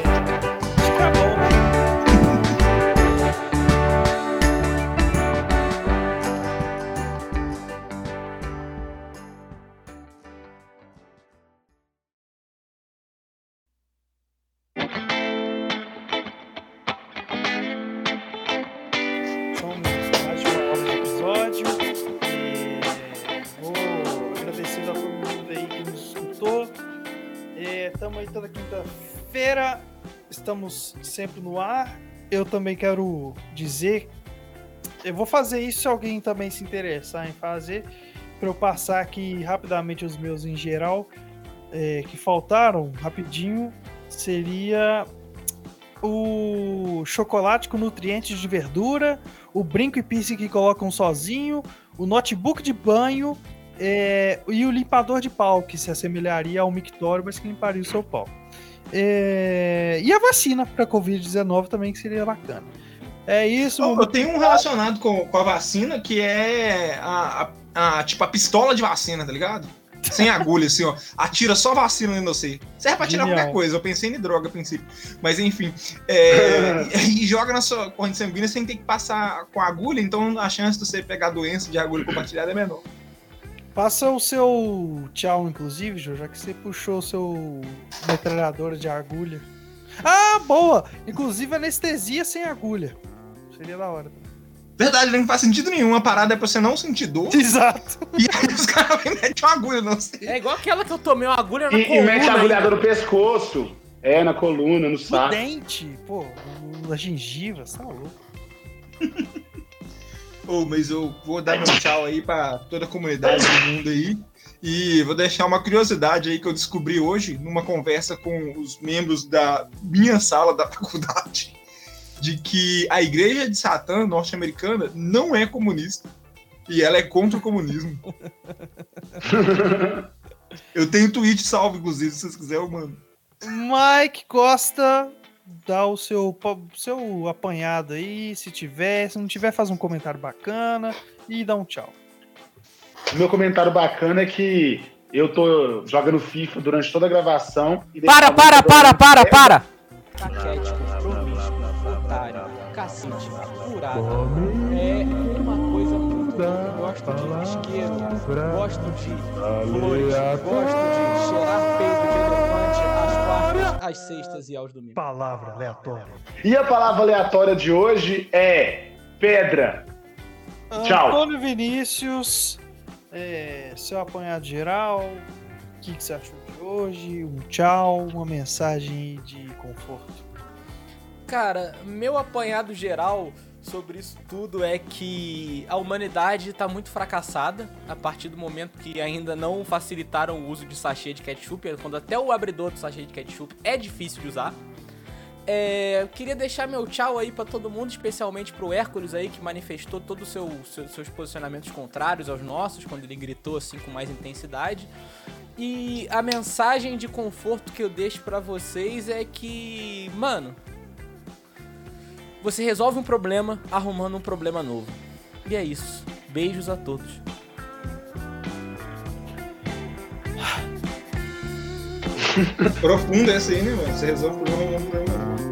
A: Estamos sempre no ar. Eu também quero dizer. Eu vou fazer isso se alguém também se interessar em fazer. Para eu passar aqui rapidamente os meus em geral. é, que faltaram, rapidinho. Seria o chocolate com nutrientes de verdura, o brinco e piercing que colocam sozinho, o notebook de banho é, e o limpador de pau, que se assemelharia ao mictório, mas que limparia o seu pau. É, e a vacina para Covid-19 também, que seria bacana. É isso.
B: Eu, eu tenho um relacionado com, com a vacina que é a, a- a- tipo a pistola de vacina, tá ligado? Sem agulha, assim, ó. Atira só vacina em você. Serve pra tirar
A: Genial.
B: qualquer coisa. Eu pensei em droga a princípio. Mas enfim. é, e joga na sua corrente sanguínea sem ter que passar com agulha, então a chance de você pegar doença de agulha compartilhada é menor.
A: Passa o seu tchau, inclusive, Jô, já que você puxou o seu metralhadora de agulha. Ah, boa! Inclusive anestesia sem agulha. Seria da hora.
B: Verdade, não faz sentido nenhum. A parada é pra você não sentir dor.
A: Exato.
B: E aí os caras vêm e metem uma agulha, não sei.
D: É igual aquela que eu tomei uma agulha na
C: E, e
D: coluna.
C: mete a agulhada no pescoço. É, na coluna, no
A: No
C: saco.
A: dente, pô, na gengiva, você tá louco.
B: Ô, mas eu vou dar meu tchau aí pra toda a comunidade do mundo aí. E vou deixar uma curiosidade aí que eu descobri hoje numa conversa com os membros da minha sala da faculdade. De que a igreja de Satã norte-americana não é comunista. E ela é contra o comunismo. Eu tenho tweet salvo, inclusive, se vocês quiserem, eu mando.
A: Mike Costa, dá o seu, seu apanhado aí, se tiver. Se não tiver, faz um comentário bacana e dá um tchau.
C: O meu comentário bacana é que eu tô jogando FIFA durante toda a gravação. e
D: Para, para, para, para, para! Caquético, promíscuo, otário, cacete, furado. É uma coisa muito. Gosto de isqueiro, gosto de flores, gosto de cheirar peito às sextas e aos domingos.
F: Palavra aleatória.
C: E a palavra aleatória de hoje é pedra. Tchau.
A: Antônio Vinícius, é, seu apanhado geral, o que, que você achou de hoje? Um tchau, uma mensagem de conforto.
D: Cara, meu apanhado geral sobre isso tudo é que a humanidade tá muito fracassada a partir do momento que ainda não facilitaram o uso de sachê de ketchup, quando até o abridor do sachê de ketchup é difícil de usar. É, queria deixar meu tchau aí pra todo mundo, especialmente pro Hércules aí, que manifestou todos os seu, seu- seus posicionamentos contrários aos nossos, quando ele gritou assim com mais intensidade. E a mensagem de conforto que eu deixo pra vocês é que, mano, você resolve um problema arrumando um problema novo. E é isso. Beijos a todos.
B: Profundo essa aí, né, mano? Você resolve o problema, é um problema. não.